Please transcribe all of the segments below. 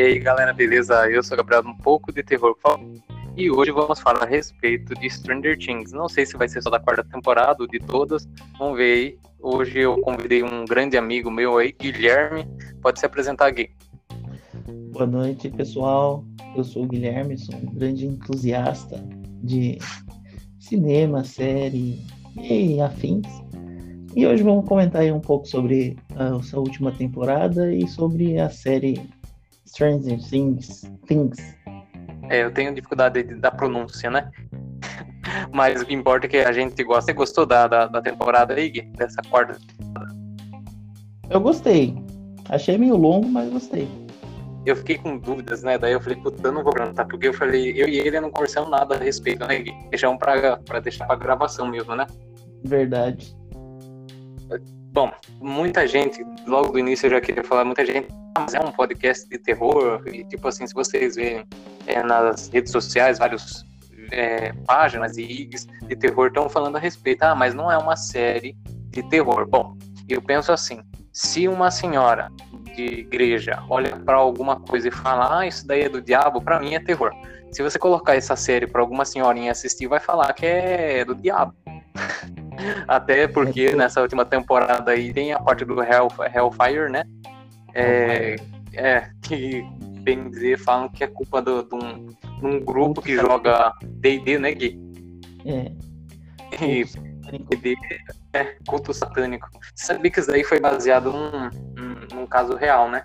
E aí galera, beleza? Eu sou o Gabriel, um pouco de terror e hoje vamos falar a respeito de Stranger Things. Não sei se vai ser só da quarta temporada ou de todas, vamos ver aí. Hoje eu convidei um grande amigo meu aí, Guilherme. Pode se apresentar aqui. Boa noite, pessoal. Eu sou o Guilherme, sou um grande entusiasta de cinema, série e afins. E hoje vamos comentar aí um pouco sobre a sua última temporada e sobre a série Stranger Things. Things. É, eu tenho dificuldade da pronúncia, né? Mas o que importa é que a gente gosta. Você gostou da, da, da temporada aí, Gui? Dessa quarta? Eu gostei. Achei meio longo, mas gostei. Eu fiquei com dúvidas, né? Daí eu falei, puta, eu não vou perguntar, porque eu falei, eu e ele não conversamos nada a respeito, né, Gui? Deixamos pra, pra deixar pra gravação mesmo, né? Verdade. Bom, muita gente, logo do início eu já queria falar, muita gente, ah, mas é um podcast de terror, e tipo assim, se vocês verem é, nas redes sociais, várias é, páginas e IGs de terror estão falando a respeito, ah, mas não é uma série de terror. Bom, eu penso assim, se uma senhora de igreja olha para alguma coisa e fala, ah, isso daí é do diabo, para mim é terror. Se você colocar essa série para alguma senhorinha assistir, vai falar que é do diabo. Até porque é nessa última temporada aí tem a parte do Hell, Hellfire, né? É, é, que, bem dizer, falam que é culpa de um, um grupo que joga D&D, né, Gui? É. E D&D é culto satânico. Sabia que isso daí foi baseado num, num, num caso real, né?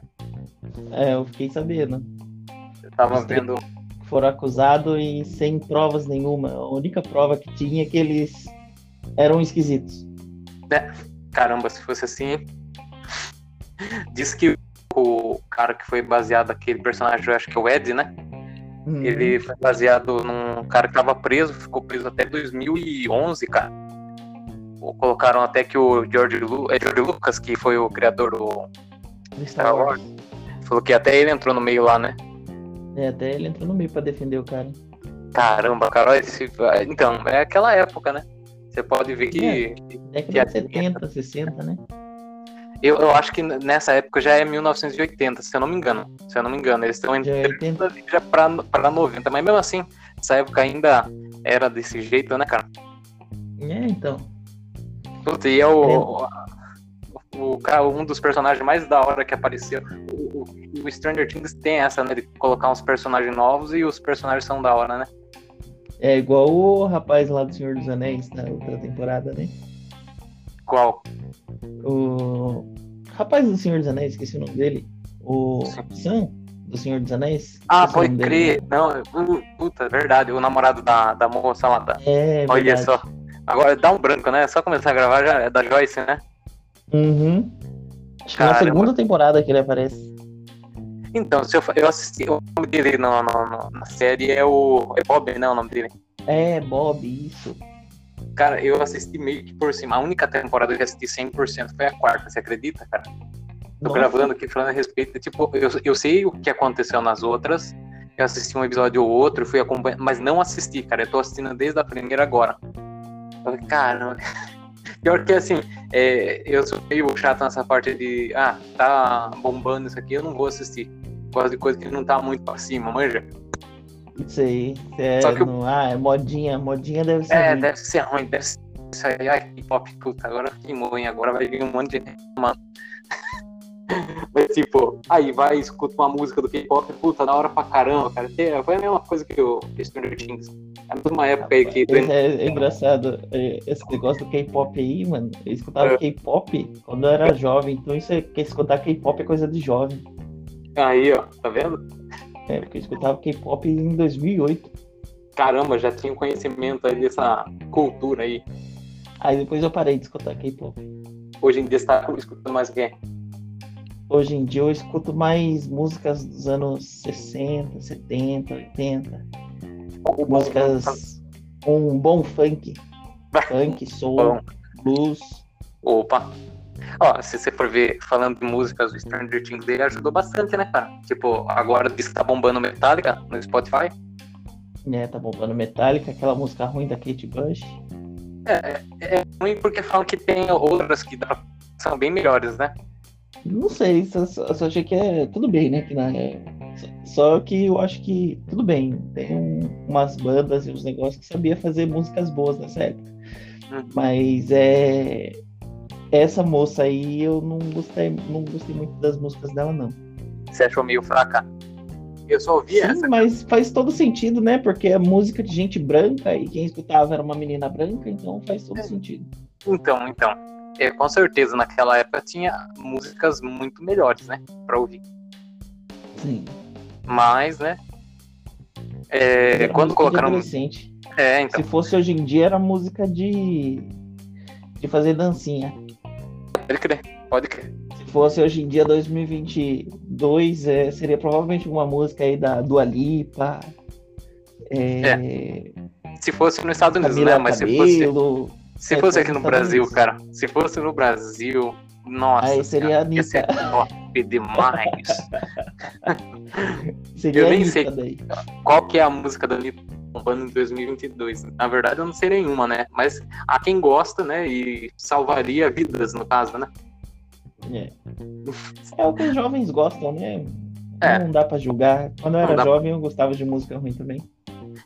É, eu fiquei sabendo. Eu tava Os vendo... Foram acusados e sem provas nenhuma. A única prova que tinha é que eles eram esquisitos. É, caramba, se fosse assim. Diz que o cara que foi baseado aquele personagem, eu acho que é o Ed, né? Uhum. Ele foi baseado num cara que tava preso, ficou preso até 2011, cara. Colocaram até que o George, Lu é George Lucas, que foi o criador do Star Wars, falou que até ele entrou no meio lá, né? É, até ele entrou no meio pra defender o cara. Caramba, cara, esse... então, é aquela época, né? Você pode ver que. É, década de 70, 60, né? Eu, eu acho que nessa época já é 1980, se eu não me engano. Se eu não me engano, eles estão entre já, é já pra, pra 90, mas mesmo assim, essa época ainda era desse jeito, né, cara? É, então. Puta, e é o, o, o, um dos personagens mais da hora que apareceu. O, o, Stranger Things tem essa, né, de colocar uns personagens novos e os personagens são da hora, né? É igual o rapaz lá do Senhor dos Anéis na outra temporada, né? Qual? O rapaz do Senhor dos Anéis, esqueci o nome dele. O Sam do Senhor dos Anéis. Ah, pode crer. Dele. Não, uh, puta, verdade. O namorado da, da moça lá. Da... É, Olha verdade. só. Agora dá um branco, né? É só começar a gravar já é da Joyce, né? Uhum. Acho que é na segunda temporada que ele aparece. Então, se eu, eu assisti, o nome dele no, no, na série é o. É Bob, não é o nome dele? É, Bob, isso. Cara, eu assisti meio que por cima. A única temporada que eu assisti 100% foi a quarta, você acredita, cara? Tô Nossa. gravando aqui falando a respeito. Tipo, eu, eu sei o que aconteceu nas outras. Eu assisti um episódio ou outro, fui acompanhando, mas não assisti, cara. Eu tô assistindo desde a primeira agora. Eu falei, caramba. Pior que assim, é, eu sou meio chato nessa parte de, ah, tá bombando isso aqui, eu não vou assistir. Gosto de coisa que não tá muito pra cima, manja. Isso aí. É, Só que eu... Ah, é modinha. Modinha deve ser. É, ruim. deve ser ruim, deve ser. Ai, pop, puta, agora que ruim, agora vai vir um monte de mano. Mas tipo, aí vai, escuta uma música do K-pop, puta, da hora pra caramba, cara. Foi a mesma coisa que o Stranger Things. É a mesma época aí que. É, é engraçado, é, esse negócio do K-pop aí, mano. Eu escutava é. K-pop quando eu era jovem, então isso é, escutar K-pop é coisa de jovem. Aí, ó, tá vendo? É, porque eu escutava K-pop em 2008. Caramba, já tinha conhecimento aí dessa cultura aí. Aí depois eu parei de escutar K-pop. Hoje em dia você tá escutando mais o quê? Hoje em dia eu escuto mais músicas dos anos 60, 70, 80. músicas com um bom funk. funk, soul, blues. Opa! Ó, se você for ver, falando de músicas, o Stranger Things dele ajudou bastante, né, cara? Tipo, agora diz que tá bombando Metallica no Spotify. É, tá bombando Metallica, aquela música ruim da Kate Bush. É, é, é ruim porque falam que tem outras que são bem melhores, né? Não sei, só, só achei que é tudo bem, né? Que na, é, Só que eu acho que, tudo bem, tem um- umas bandas e uns negócios que sabia fazer músicas boas nessa época. Uhum. Mas é. Essa moça aí eu não gostei, não gostei muito das músicas dela, não. Você achou meio fraca? Eu só ouvi Sim, essa. mas faz todo sentido, né? Porque é música de gente branca e quem escutava era uma menina branca, então faz todo É. sentido. Então, então. É, com certeza, naquela época tinha músicas muito melhores, né? Pra ouvir. Sim. Mas, né? É, quando colocaram. adolescente. É, então. Se fosse hoje em dia, era música de. de fazer dancinha. Pode crer, pode crer. Se fosse hoje em dia, 2022, é, seria provavelmente uma música aí da Dua Lipa. É, Se fosse nos Estados Unidos, Camila né? Mas se fosse. Se fosse aqui no Brasil, cara. Se fosse no Brasil, nossa. Aí seria a senhora, ia ser top demais. Seria Eu a nem Anitta sei. daí. Qual que é a música da Anitta bombando em 2022? Na verdade, eu não sei nenhuma, né? Mas há quem gosta, né? E salvaria vidas, no caso, né? É. É o que os jovens gostam, né? É. Não dá pra julgar. Quando eu Não era dá- jovem, eu gostava de música ruim também.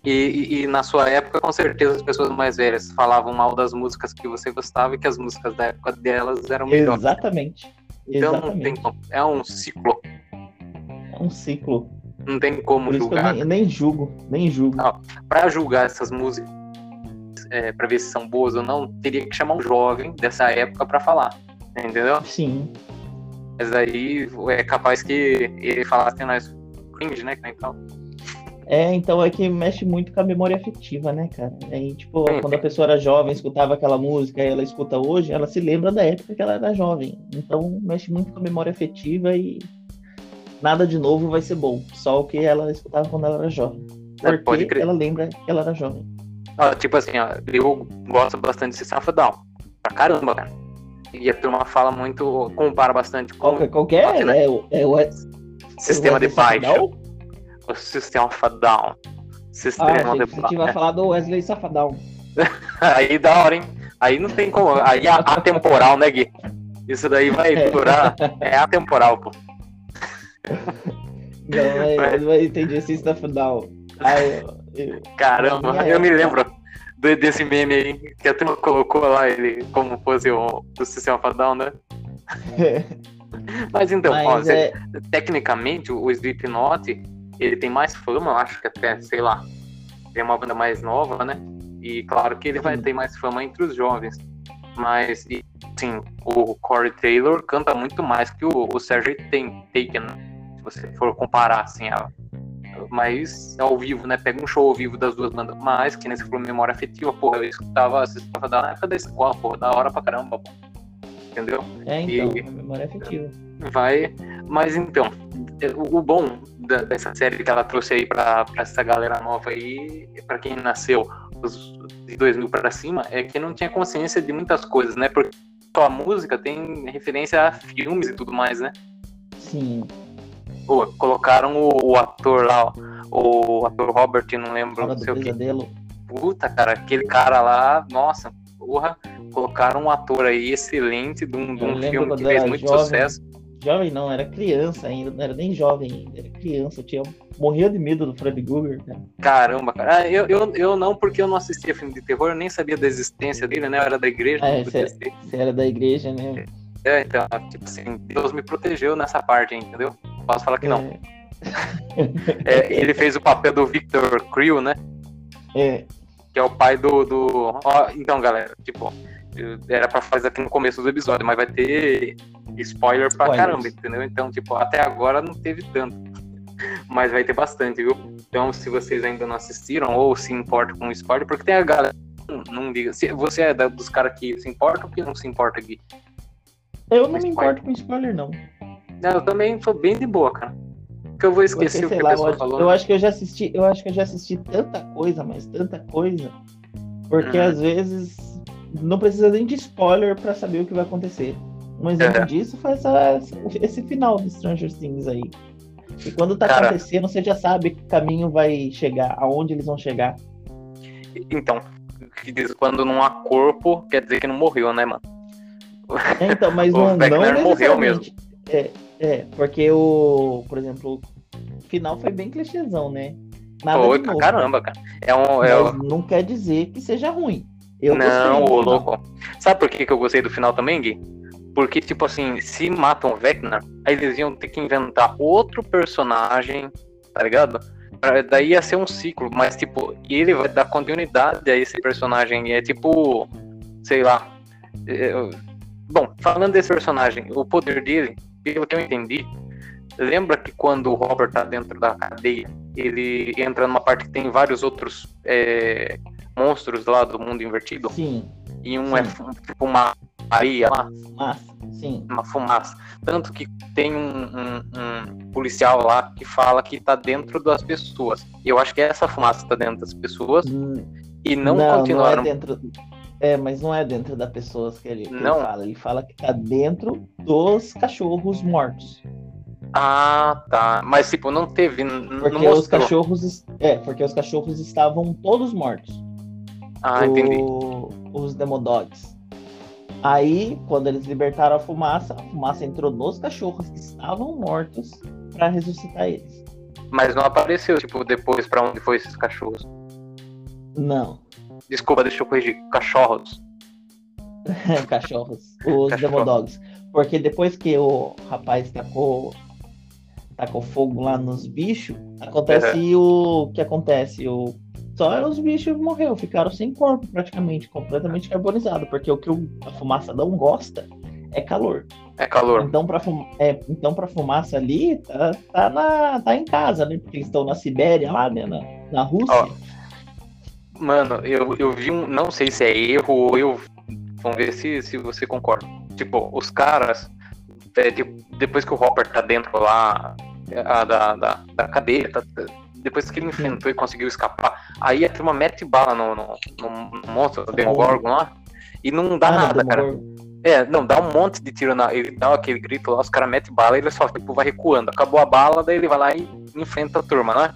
E, e- e na sua época, com certeza, as pessoas mais velhas falavam mal das músicas que você gostava e que as músicas da época delas eram melhores. Exatamente. Então não tem como. É um ciclo. É um ciclo. Não tem como que eu julgar. nem, nem julgo. Nem julgo. Não. Pra julgar essas músicas, é, para ver se são boas ou não, teria que chamar um jovem dessa época pra falar. Entendeu? Sim. Mas aí é capaz que ele falasse nós cringe, né? que nem tal. É, então é que mexe muito com a memória afetiva, né, cara? Aí, tipo, Sim, quando a pessoa era jovem, escutava aquela música e ela escuta hoje, ela se lembra da época que ela era jovem. Então mexe muito com a memória afetiva e nada de novo vai ser bom. Só o que ela escutava quando ela era jovem. É, pode Porque crer. ela lembra que ela era jovem. Ó, tipo assim, ó, eu gosto bastante de System of a Down. Pra caramba, cara. E a turma fala muito, compara bastante com Qual, qual que é? Máquina. É, o- é o sistema de Wesley baixa. Safadão? O System of a Down. Ah, Sistema de que você tinha baixa. falado do Wesley Safadão. Aí da hora, hein? Aí não tem como. Aí é atemporal, né, Gui? Isso daí vai É. durar. É atemporal, pô. Não, é, Vai. eu não entendi esse Safadão. Ai, eu- Caramba, eu me época- lembro do- desse meme aí que a turma colocou lá ele como fosse o do System of a Down, né? Mas então, ó, Mas cê- é, tecnicamente o Slipknot ele tem mais fama, eu acho que até, sei lá, é uma banda mais nova, né? E claro que ele vai ter mais fama entre os jovens. Mas, sim, o Corey Taylor canta muito mais que o, o Serge Ten- Taken, se você for comparar, assim, a, mas ao vivo, né? Pega um show ao vivo das duas bandas. Mas, que você falou, memória afetiva, porra, eu escutava, escutava da época da escola, porra, da hora pra caramba, pô. Entendeu? é então, E- memória afetiva. Vai. Mas então, o, o bom dessa série que ela trouxe aí pra, pra essa galera nova aí, pra quem nasceu de 2000 pra cima, é que não tinha consciência de muitas coisas, né? Porque só a música tem referência a filmes e tudo mais, né? Sim. Pô, colocaram o, o ator lá, ó, o ator Robert, não lembro, Hora não sei o que. Puta, cara, aquele cara lá, nossa, porra, colocaram um ator aí excelente de um, de um filme que fez muito jovem. sucesso. Jovem não, era criança ainda, não era nem jovem ainda, era criança. Eu tinha, morria de medo do Freddy Krueger, cara. Caramba, cara. Ah, Eu, eu, eu não, porque eu não assistia filme de terror, eu nem sabia da existência dele, né? Eu era da igreja. É, você- assistir. Você era da igreja, né? É, então, tipo assim, Deus me protegeu nessa parte, entendeu? Posso falar que não. É, É, ele fez o papel do Victor Creel, né? é, Que é o pai do. do... Ó, então, galera, tipo, era pra fazer aqui no começo do episódio, mas vai ter spoiler pra Spoilers. caramba, entendeu? Então, tipo, até agora não teve tanto. Mas vai ter bastante, viu? Então, se vocês ainda não assistiram ou se importam com spoiler, porque tem a galera não, não liga. Se você é dos caras que se importam ou que não se importa aqui? Eu não Mas me importo com spoiler, não. Não, eu também sou bem de boa, cara. Porque eu vou esquecer o que a lá, eu pessoa acho, falou. eu acho que eu já assisti, eu acho que eu já assisti tanta coisa, mas tanta coisa, porque Uhum. às vezes não precisa nem de spoiler pra saber o que vai acontecer. Um exemplo É. disso foi essa- esse final do Stranger Things aí. E quando tá Cara. acontecendo, você já sabe que caminho vai chegar, aonde eles vão chegar. Então, que diz quando não há corpo, quer dizer que não morreu, né, mano? É, então, mas O não, não morreu necessariamente. É, é, porque o, por exemplo, final foi bem clichêzão, né? Nada novo. caramba, cara. É um. É Mas um... não quer dizer que seja ruim. Eu Não, ô louco. Sabe por que, que eu gostei do final também, Gui? Porque, tipo assim, se matam o Vecna, aí eles iam ter que inventar outro personagem, tá ligado? Daí ia ser um ciclo, mas, tipo, ele vai dar continuidade a esse personagem. É tipo, sei lá. é, Bom, falando desse personagem, o poder dele, pelo que eu entendi, lembra que quando o Robert tá dentro da cadeia, ele entra numa parte que tem vários outros é, monstros lá do mundo invertido? Sim, E um Sim. é tipo uma Maria lá, massa. Sim. uma fumaça. Tanto que tem um, um- um policial lá que fala que tá dentro das pessoas. Eu acho que essa fumaça tá dentro das pessoas Hum, e não, Não, continuaram. é dentro. É, mas não é dentro da pessoas que ele, que ele Não. fala. Ele fala que tá dentro dos cachorros mortos. Ah, tá. Mas tipo, não teve. n- Não Porque os cachorros. É, porque os cachorros estavam todos mortos. Ah, entendi. Os Demodogs. Aí, quando eles libertaram a fumaça, a fumaça entrou nos cachorros que estavam mortos pra ressuscitar eles. Mas não apareceu, tipo, depois pra onde foi esses cachorros. Não. Desculpa, deixa eu corrigir. Cachorros. cachorros, os Cachorro. Demodogs. Porque depois que o rapaz tacou, tacou fogo lá nos bichos, acontece o que acontece? O, só os bichos morreram, ficaram sem corpo praticamente, completamente carbonizado. Porque o que a fumaça não gosta é calor. É calor. Então pra, fum, é, então fumaça ali, tá, tá, na, tá em casa, né? Porque eles estão na Sibéria lá, né? Na, na Rússia. Ó, Mano, eu, eu vi um. Não sei se é erro ou eu. Vamos ver se, se você concorda. Tipo, os caras. é, tipo, depois que o Hopper tá dentro lá a, da, da, da cadeia, tá- depois que ele enfrentou e conseguiu escapar, aí a turma mete bala no, no, no- no monstro do Demogorgon lá. E não dá Ah, no nada, cara. É, não, dá um monte de tiro na. Ele dá aquele grito lá, os caras metem bala e ele só tipo, vai recuando. Acabou a bala, daí ele vai lá e enfrenta a turma, né?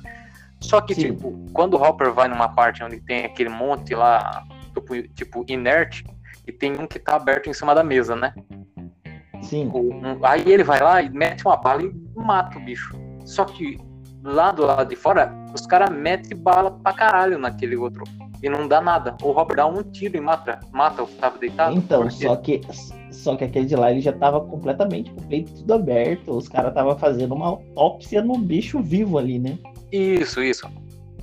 Só que, Sim. tipo, quando o Hopper vai numa parte onde tem aquele monte lá, tipo, tipo, inerte, e tem um que tá aberto em cima da mesa, né? Sim. Aí ele vai lá e mete uma bala e mata o bicho. Só que lá do lado de fora, os caras metem bala pra caralho naquele outro. E não dá nada. O Hopper dá um tiro e mata, mata o que tava deitado. Então, só que, só que aquele de lá ele já tava completamente com o peito tudo aberto. Os caras tava fazendo uma autópsia no bicho vivo ali, né? Isso, isso.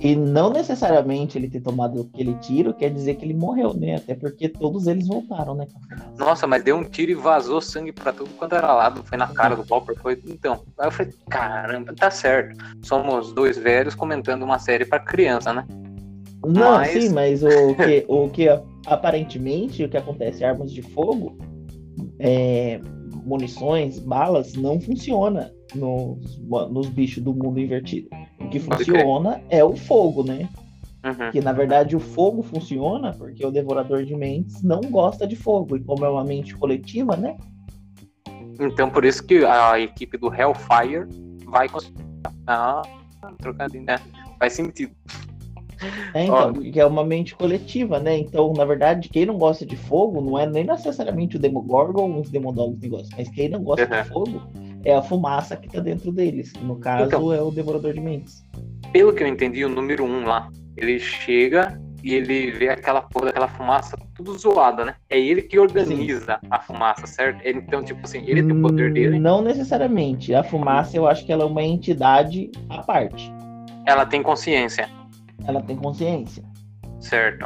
E não necessariamente ele ter tomado aquele tiro quer dizer que ele morreu, né? Até porque todos eles voltaram, né? Nossa, mas deu um tiro e vazou sangue pra tudo quanto era lado. Foi na cara do Hopper. Foi... Então, aí eu falei, caramba, tá certo. Somos dois velhos comentando uma série pra criança, né? Não, Mas- sim, mas o que, o que aparentemente o que acontece, armas de fogo, é, munições, balas, não funciona nos, nos bichos do mundo invertido. O que funciona é o fogo, né? Uhum. Que na verdade o fogo funciona porque o devorador de mentes não gosta de fogo. E como é uma mente coletiva, né? Então, por isso que a equipe do Hellfire vai conseguir. Ah, trocadinho, né? Faz sentido. É, então, Ó. porque é uma mente coletiva, né? Então, na verdade, quem não gosta de fogo não é nem necessariamente o Demogorgon ou os Demodogs que gostam, mas quem não gosta Uhum. de fogo é a fumaça que tá dentro deles. No caso, Então. é o Devorador de Mentes. Pelo que eu entendi, o número um lá, ele chega e ele vê aquela porra daquela fumaça tudo zoada, né? É ele que organiza a fumaça, certo? Então, tipo assim, ele tem o poder Hum, dele, Não necessariamente. A fumaça, eu acho que ela é uma entidade à parte. ela tem consciência. Ela tem consciência. Certo.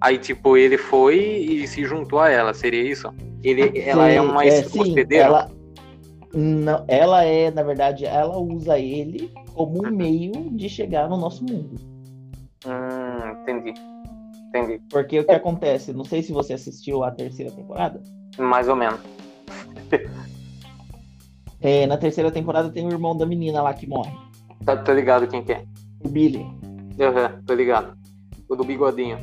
Aí, tipo, ele foi e se juntou a ela, seria isso? Ele, ela é Sim, uma sim, hospedeira? ela, não, ela é, na verdade, ela usa ele como um meio de chegar no nosso mundo. Hum, entendi. Entendi. Porque o que acontece? Não sei se você assistiu a terceira temporada. Mais ou menos. É, na terceira temporada tem o irmão da menina lá que morre, Tá, tô ligado quem que é. o Billy. Aham, tô ligado. O do bigodinho.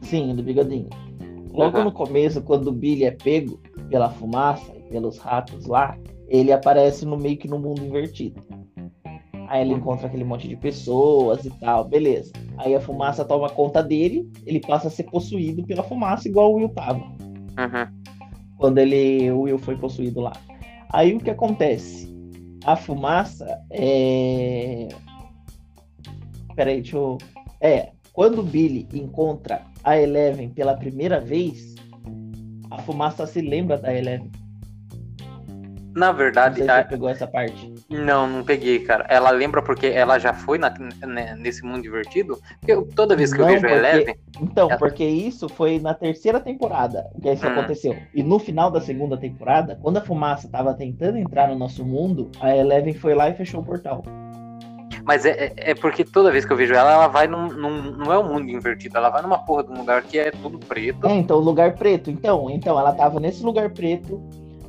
Sim, do bigodinho. Logo Aham. no começo, quando o Billy é pego pela fumaça e pelos ratos lá, ele aparece no meio que no mundo invertido. Aí ele encontra aquele monte de pessoas e tal, beleza. Aí a fumaça toma conta dele, ele passa a ser possuído pela fumaça, igual o Will tava. Uhum. quando ele o Will foi possuído lá. Aí o que acontece? a fumaça é. Peraí, deixa eu. É, quando o Billy encontra a Eleven pela primeira vez, a fumaça se lembra da Eleven. Na verdade, Não sei se a- pegou essa parte. não, não peguei, cara. Ela lembra porque ela já foi na- né, nesse mundo divertido? Porque eu- toda vez que eu Não, vejo a porque- Eleven, Então, Ela- porque isso foi na terceira temporada que isso Hum. aconteceu. E no final da segunda temporada, quando a fumaça estava tentando entrar no nosso mundo, a Eleven foi lá e fechou o portal. mas é, é- é porque toda vez que eu vejo ela, ela vai num, num- Não é um mundo invertido, ela vai numa porra de um lugar que é tudo preto. É, então, lugar preto. Então, então ela tava nesse lugar preto,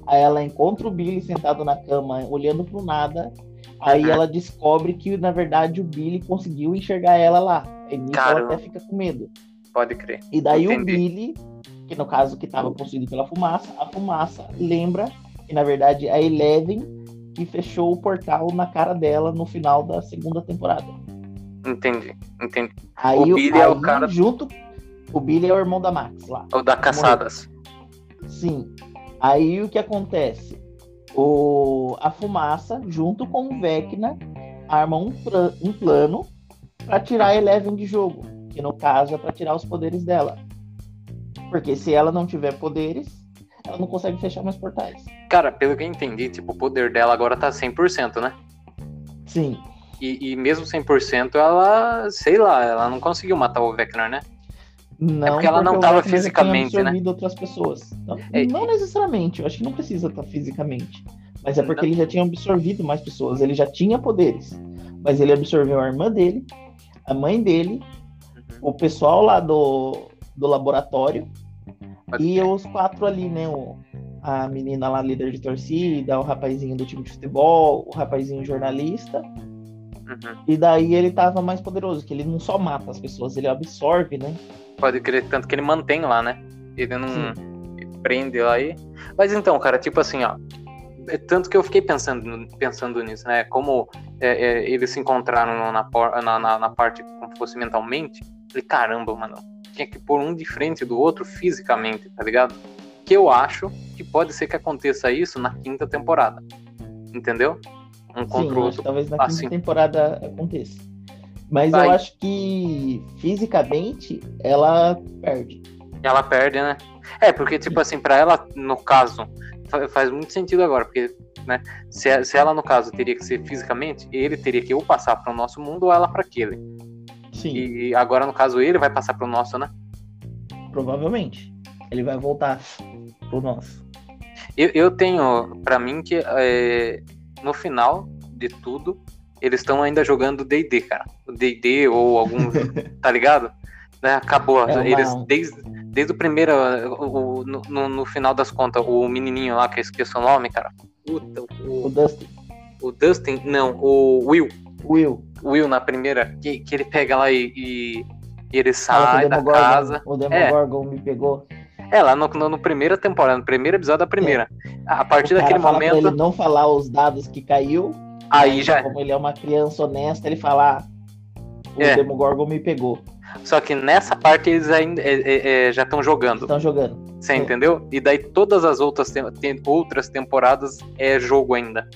aí ela encontra o Billy sentado na cama, olhando pro nada. Aí Uhum. ela descobre que, na verdade, o Billy conseguiu enxergar ela lá. E nisso ela até fica com medo. Pode crer. E daí o Entendi. Billy, que no caso que estava possuído pela fumaça, a fumaça lembra que na verdade a Eleven que fechou o portal na cara dela no final da segunda temporada. Entendi, entendi. Aí O Billy é o aí, cara- junto o Billy é o irmão da Max lá. O da Caçadas. Sim. Aí o que acontece? O a fumaça junto com o Vecna armam um, um plano para tirar a Eleven de jogo, que no caso é para tirar os poderes dela. Porque se ela não tiver poderes, ela não consegue fechar mais portais. Cara, pelo que eu entendi, tipo, o poder dela agora tá 100%, né? Sim. E, e mesmo 100%, ela, sei lá, ela não conseguiu matar o Vecna, né? Não porque ela não o tava Vecna já tinha fisicamente, né? outras pessoas. Não, É. não necessariamente, eu acho que não precisa estar fisicamente. Mas é porque Não. ele já tinha absorvido mais pessoas, ele já tinha poderes. Mas ele absorveu a irmã dele, a mãe dele, Uhum. o pessoal lá do, do laboratório Pode e os quatro ali, né? O, a menina lá, líder de torcida, o rapazinho do time de futebol, o rapazinho jornalista. Uhum. E daí ele tava mais poderoso, que ele não só mata as pessoas, ele absorve, né? Pode crer, tanto que ele mantém lá, né? Ele não prende lá aí. Mas então, cara, tipo assim, ó. é Tanto que eu fiquei pensando, pensando nisso, né? Como é, é, eles se encontraram na, na, na, na parte como fosse mentalmente. Falei, caramba, mano. Tinha que pôr um de frente do outro fisicamente, tá ligado? Que eu acho que pode ser que aconteça isso na quinta temporada. Entendeu? Um Sim, contra o outro. talvez na quinta assim. temporada aconteça. Mas Vai. eu acho que fisicamente ela perde. Ela perde, né? É, porque, tipo assim, pra ela, no caso, fa- faz muito sentido agora, porque, né, se, se ela, no caso, teria que ser fisicamente, ele teria que ou passar para o nosso mundo ou ela para aquele. Sim, E agora, no caso, ele vai passar para o nosso, né? provavelmente. Ele vai voltar pro nosso. Eu, eu tenho, pra mim, que é, no final de tudo, eles estão ainda jogando D&D, cara. O D&D ou algum, tá ligado? Né, Acabou. É uma- Eles, desde, desde o primeiro, o- no, no- no final das contas, o menininho lá, que eu esqueço o nome, cara. Puta, O o, Dustin, o Dustin, não, o Will. Will, Will na primeira, que, que ele pega lá e, e, e ele que sai da casa. o Demogorgon me pegou. É, lá no, no, no primeira temporada, no primeiro episódio da primeira. A partir É. O cara daquele fala pra momento, ele não falar os dados que caiu. aí já. Como ele é uma criança honesta, ele fala: ah, o É. Demogorgon me pegou. Só que nessa parte eles ainda é, é, é, já estão jogando. Estão jogando. Você É. entendeu? E daí todas as outras, tem- outras temporadas é jogo ainda.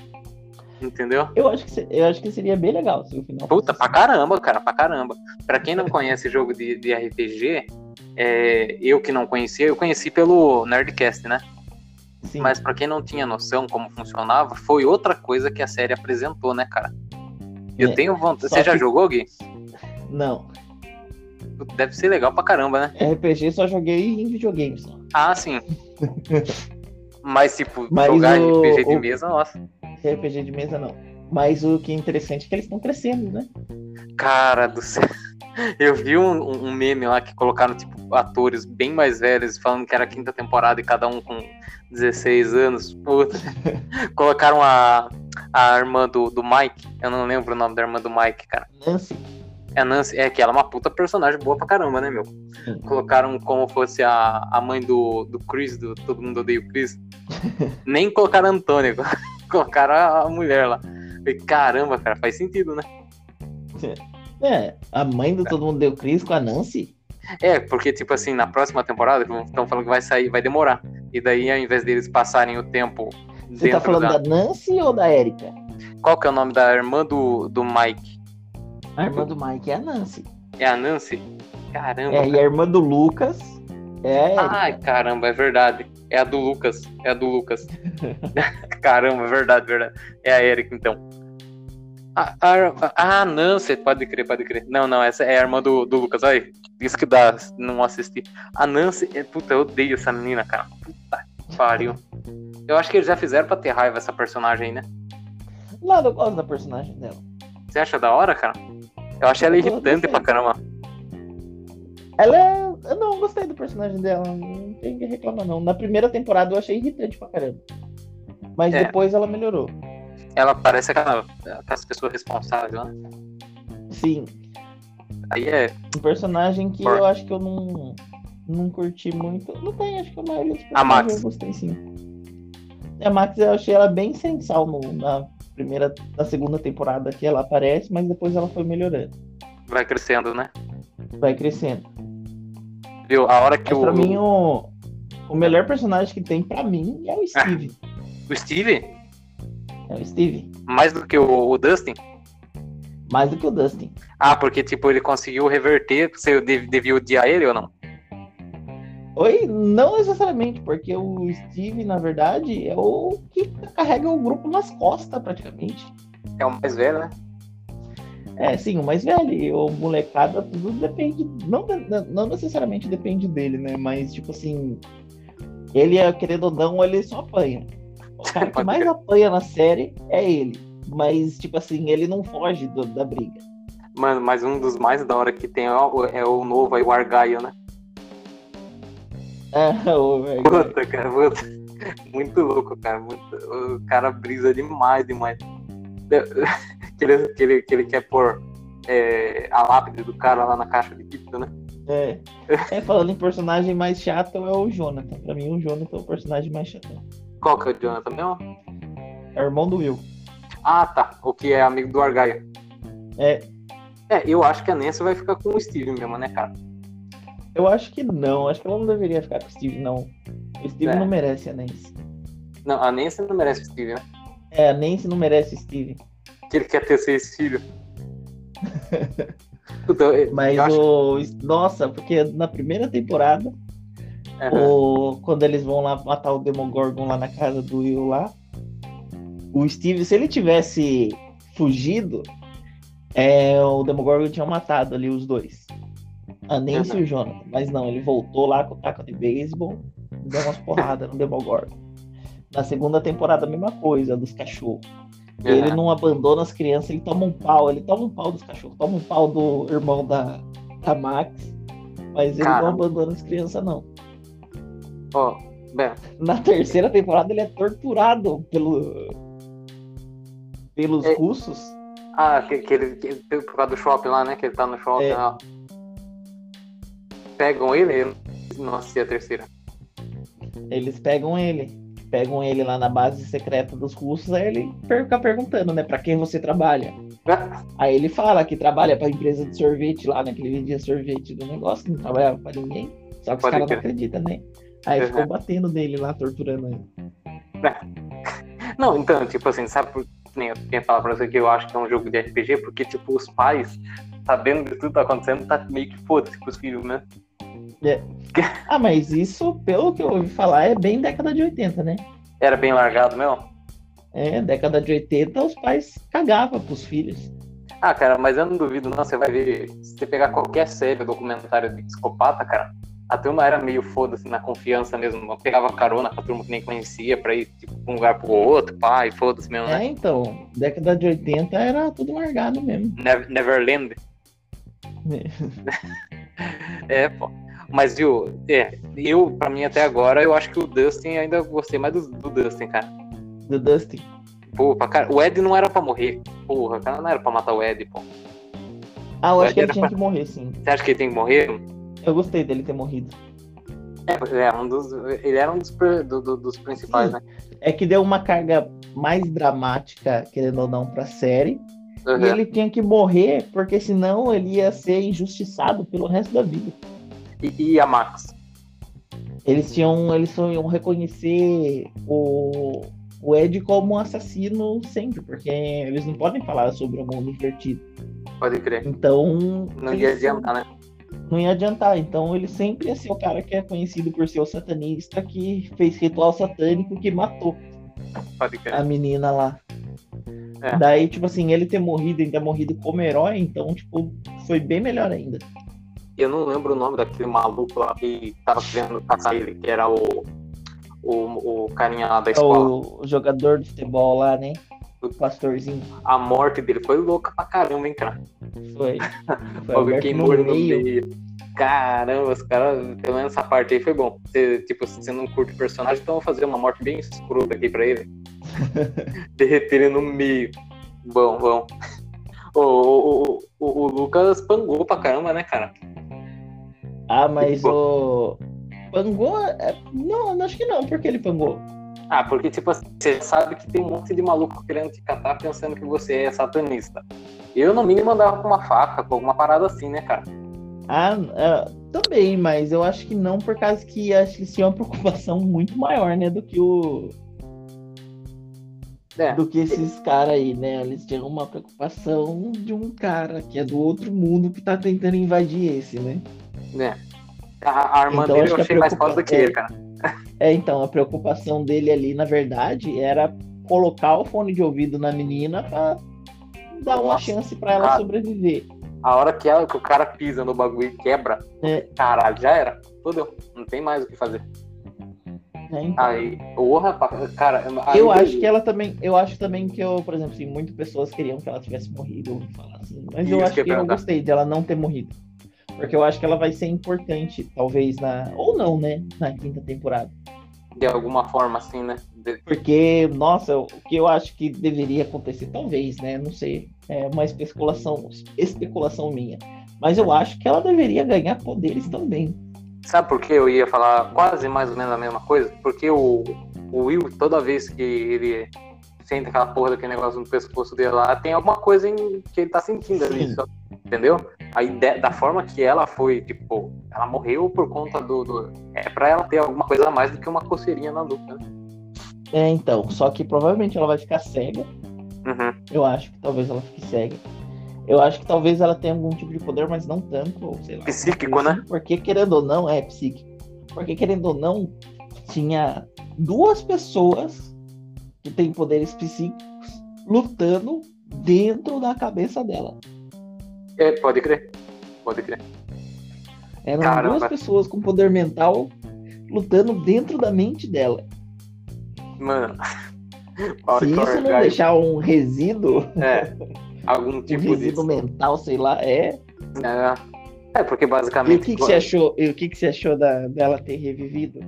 Entendeu? Eu acho que, eu acho que seria bem legal se o final. Puta, fosse pra caramba, cara, pra caramba. Pra quem não conhece jogo de, de RPG, é, eu que não conhecia, eu conheci pelo Nerdcast, né? Sim. Mas pra quem não tinha noção como funcionava, foi outra coisa que a série apresentou, né, cara? Eu É. tenho vontade. Você já que- jogou, Gui? Não. Deve ser legal pra caramba, né? RPG só joguei em videogames. Ah, sim. Mas, tipo, Mas jogar o- RPG de o- mesa, nossa. RPG de mesa não. Mas o que é interessante é que eles estão crescendo, né? Cara do céu. Eu vi um, um meme lá que colocaram, tipo, atores bem mais velhos, falando que era a quinta temporada e cada um com 16 anos. Puta. Colocaram a, a irmã do, do Mike. Eu não lembro o nome da irmã do Mike, cara. Nancy. É Nancy. É que ela é uma puta personagem boa pra caramba, né, meu? Colocaram como fosse a, a mãe do, do Chris, do Todo Mundo Odeia o Chris. Nem colocaram a Antônia, colocaram a, a mulher lá. Falei, caramba, cara, faz sentido, né? É, a mãe do Todo Mundo Deu Cris com a Nancy? É, porque, tipo assim, na próxima temporada, estão falando que vai sair, vai demorar. E daí, ao invés deles passarem o tempo Você tá falando da... da Nancy ou da Erika? Qual que é o nome da irmã do, do Mike? A irmã do Mike é a Nancy. É a Nancy? Caramba. É, e a irmã do Lucas é. Ai, caramba, é verdade. É a do Lucas. É a do Lucas. caramba, é verdade, verdade. É a Erika, então. Ah, ah, Nancy, pode crer, pode crer. Não, não, essa é a irmã do, do Lucas. Olha, isso que dá não assistir. A Nancy, é, puta, eu odeio essa menina, cara. Puta que pariu. Eu acho que eles já fizeram pra ter raiva essa personagem, né? Não, eu gosto da personagem dela. Você acha da hora, cara? Eu acho ela irritante pra caramba. Ela é. Eu não gostei do personagem dela, não tem que reclamar, não. Na primeira temporada eu achei irritante pra caramba. Mas é. depois ela melhorou. Ela parece aquela, aquelas pessoas responsáveis, né? Sim. Aí é. Um personagem que Por... eu acho que eu não, não curti muito. Não tem, acho que a maioria dos personagens a Max. eu gostei sim. A Max eu achei ela bem sensal no, na primeira, na segunda temporada que ela aparece, mas depois ela foi melhorando. Vai crescendo, né? Vai crescendo. Viu? A hora que mas o. Pra mim, o, o melhor personagem que tem pra mim é o Steve. o Steve? É o Steve. Mais do que o, o Dustin? Mais do que o Dustin. Ah, porque tipo, ele conseguiu reverter, você devia odiar ele ou não? Oi, não necessariamente, porque o Steve, na verdade, é o que carrega o grupo nas costas, praticamente. É o mais velho, né? É, sim, o mais velho. E o molecada, tudo depende. Não, não necessariamente depende dele, né? Mas, tipo assim, ele, é, querendo ou não, ele só apanha. O cara que mais apanha na série é ele. Mas, tipo assim, ele não foge do, da briga. Mano, mas um dos mais da hora que tem é o, é o novo aí, o Argaio, né? É, o Puta, cara, puta. Muito louco, cara. Muito... O cara brisa demais, demais. que, ele, que, ele, que ele quer pôr é, a lápide do cara lá na caixa de pizza, né? É. é. Falando em personagem mais chato, é o Jonathan. Pra mim, o Jonathan é o personagem mais chato. Qual que é o Jonathan mesmo? É o irmão do Will. Ah, tá. O que é amigo do Argaio. É. É, eu acho que a Nancy vai ficar com o Steve mesmo, né, cara? Eu acho que não. Acho que ela não deveria ficar com o Steve, não. O Steve é. não merece a Nancy. Não, a Nancy não merece o Steve, né? É, a Nancy não merece o Steve. Que ele quer ter seis filhos. Mas o. Acho... Nossa, porque na primeira temporada, uhum. o... quando eles vão lá matar o Demogorgon lá na casa do Will lá, o Steve, se ele tivesse fugido, é, o Demogorgon tinha matado ali os dois. A Nancy uhum. e o Jonathan. Mas não, ele voltou lá com o taco de beisebol e deu umas porradas no Demogorgon. Na segunda temporada, a mesma coisa, dos cachorros. Uhum. Ele não abandona as crianças, ele toma um pau, ele toma um pau dos cachorros, toma um pau do irmão da, da Max, mas ele Caramba. não abandona as crianças, não. Ó, oh, Na terceira temporada ele é torturado pelo, pelos é... russos. Ah, que, que ele que, por causa do shopping lá, né? Que ele tá no shopping é. lá pegam ele? Não assisti a terceira. Eles pegam ele. Pegam ele lá na base secreta dos russos, aí ele fica perguntando, né, pra quem você trabalha. Ah. Aí ele fala que trabalha pra empresa de sorvete lá, né, que ele vendia sorvete do negócio, não trabalhava pra ninguém. Só que os caras não acreditam, né? Aí uhum. ficou batendo nele lá, torturando ele. Não, então, tipo assim, sabe por que eu tinha falado pra você que eu acho que é um jogo de RPG? Porque, tipo, os pais, sabendo de tudo que tá acontecendo, tá meio que foda-se pros filhos, né? É. Ah, mas isso, pelo que eu ouvi falar, é bem década de 80, né? Era bem largado mesmo? É, década de 80 os pais cagavam pros filhos. Ah, cara, mas eu não duvido, não. Você vai ver, se você pegar qualquer série, documentário de psicopata, cara, a turma era meio foda-se na confiança mesmo. Eu pegava carona com a turma que nem conhecia pra ir tipo, um lugar pro outro, pai, foda-se mesmo, né? É, então, década de 80 era tudo largado mesmo. Neverland. É, é pô. Mas, viu, é, eu, pra mim até agora, eu acho que o Dustin ainda gostei mais do, do Dustin, cara. Do Dustin? Pô, cara, o Ed não era pra morrer. Porra, cara, não era pra matar o Ed, pô. Ah, eu o acho Ed que ele tinha pra... que morrer, sim. Você acha que ele tem que morrer? Eu gostei dele ter morrido. É, é um dos, ele era um dos, do, do, dos principais, sim. né? É que deu uma carga mais dramática, querendo ou não, pra série. Uhum. E ele tinha que morrer, porque senão ele ia ser injustiçado pelo resto da vida e, e a Max? Eles tinham, eles iam reconhecer o, o Ed como um assassino sempre, porque eles não podem falar sobre o mundo invertido. Pode crer. Então. Não ia adiantar, né? Não ia adiantar. Então ele sempre ia ser o cara que é conhecido por ser o satanista que fez ritual satânico que matou a menina lá. É. Daí, tipo assim, ele ter morrido, ainda morrido como herói, então, tipo, foi bem melhor ainda. Eu não lembro o nome daquele maluco lá que tava querendo caçar ele, que era o. O, o carinha lá da escola. O, o jogador de futebol lá, né? O pastorzinho. A morte dele foi louca pra caramba, hein, cara? Foi. Foi queimou no meio. meio. Caramba, os caras, pelo menos essa parte aí foi bom. Você, tipo, se você não curte o personagem, então eu vou fazer uma morte bem escrota aqui pra ele. Derreter ele no meio. Bom, bom. O, o, o, o, o Lucas pangou pra caramba, né, cara? Ah, mas o. Pangou? é- Não, acho que não, porque ele pangou. Ah, porque, tipo assim, você sabe que tem um monte de maluco querendo te catar pensando que você é satanista. Eu, no mínimo, andava com uma faca, com alguma parada assim, né, cara? Ah, é, também, mas eu acho que não, por causa que acho que eles tinham uma preocupação muito maior, né, do que o. É. Do que esses caras aí, né? Eles tinham uma preocupação de um cara que é do outro mundo que tá tentando invadir esse, né? né? A, a arma Então, dele eu achei mais preocupa- foda do que ele, cara. É, então, a preocupação dele ali, na verdade, era colocar o fone de ouvido na menina pra dar uma Nossa, chance pra ela cara. sobreviver. A hora que, ela, que o cara pisa no bagulho e quebra, É. caralho, já era. Fudeu. Não tem mais o que fazer. né? Então, Aí, cara. aí eu acho que ela também, eu acho também que eu, por exemplo, assim, muitas pessoas queriam que ela tivesse morrido, falar assim, mas eu Isso acho que eu que eu perguntar. gostei dela não ter morrido. Porque eu acho que ela vai ser importante, talvez na ou não, né, na quinta temporada. De alguma forma, assim, né? De- Porque, nossa, o que eu acho que deveria acontecer, talvez, né? Não sei. É uma especulação, especulação minha. Mas eu acho que ela deveria ganhar poderes também. Sabe por que eu ia falar quase mais ou menos a mesma coisa? Porque o, o Will, toda vez que ele sente aquela porra daquele negócio no pescoço dele lá, tem alguma coisa em, que ele tá sentindo ali, só- entendeu? Aí de- da forma que ela foi, tipo, ela morreu por conta do, do- É pra ela ter alguma coisa a mais do que uma coceirinha na nuca, né? É, então. Só que provavelmente ela vai ficar cega. Uhum. Eu acho que talvez ela fique cega. Eu acho que talvez ela tenha algum tipo de poder, mas não tanto, ou sei lá. Psíquico, né? Porque querendo ou não, é psíquico. Porque querendo ou não, tinha duas pessoas que têm poderes psíquicos lutando dentro da cabeça dela. É, pode crer. Pode crer. Eram Caramba. duas pessoas com poder mental lutando dentro da mente dela. Mano. Se isso não deixar um resíduo, É. Algum um tipo resíduo disso. mental, sei lá, é. É. É, porque E basicamente. o que, que você achou? E o que, que você achou da, dela ter revivido?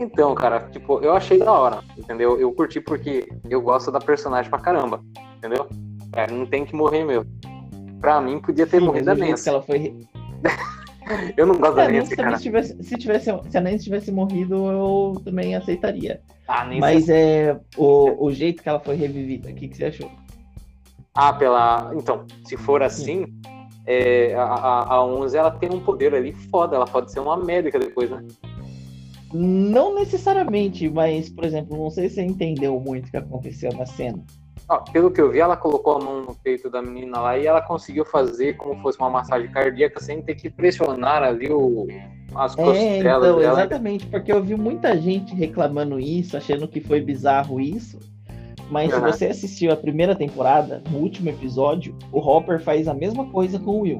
Então, cara, tipo, eu achei da hora, entendeu? Eu curti porque eu gosto da personagem pra caramba, entendeu? É, não tem que morrer mesmo. Pra mim, podia ter Sim, morrido a Nancy. ela foi. Eu não gosto da É, nem Nancy, cara. tivesse, se, tivesse, se a Nancy tivesse morrido, eu também aceitaria. A Nancy... Mas é o, o jeito que ela foi revivida. O que, que você achou? Ah, pela... Então, se for assim, é, a, a, a 11, ela tem um poder ali foda. Ela pode ser uma médica depois, né? Não necessariamente, mas, por exemplo, não sei se você entendeu muito o que aconteceu na cena. Pelo que eu vi, ela colocou a mão no peito da menina lá e ela conseguiu fazer como fosse uma massagem cardíaca sem ter que pressionar ali o, as É, costelas então, dela. exatamente, porque eu vi muita gente reclamando isso, achando que foi bizarro isso. Mas Aham. se você assistiu a primeira temporada, no último episódio, o Hopper faz a mesma coisa com o Will.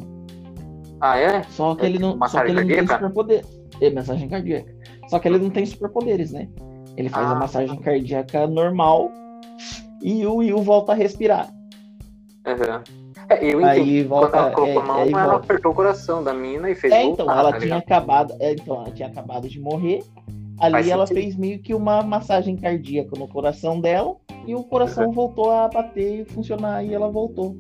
Ah, é? Só que É ele tipo não, só que massagem ele não tem superpoder. É mensagem cardíaca. Só que ele não tem superpoderes, né? Ele faz Ah. a massagem cardíaca normal e o Will volta a respirar. Aham. É, eu entendi. Aí volta. Quando ela colocou é, a mão, aí ela volta. apertou o coração da mina e fez É, voltar, então, ela tá tinha ligado? acabado. é, então, ela tinha acabado de morrer. Ali Faz ela sentido. fez meio que uma massagem cardíaca no coração dela e o coração voltou a bater e funcionar e ela voltou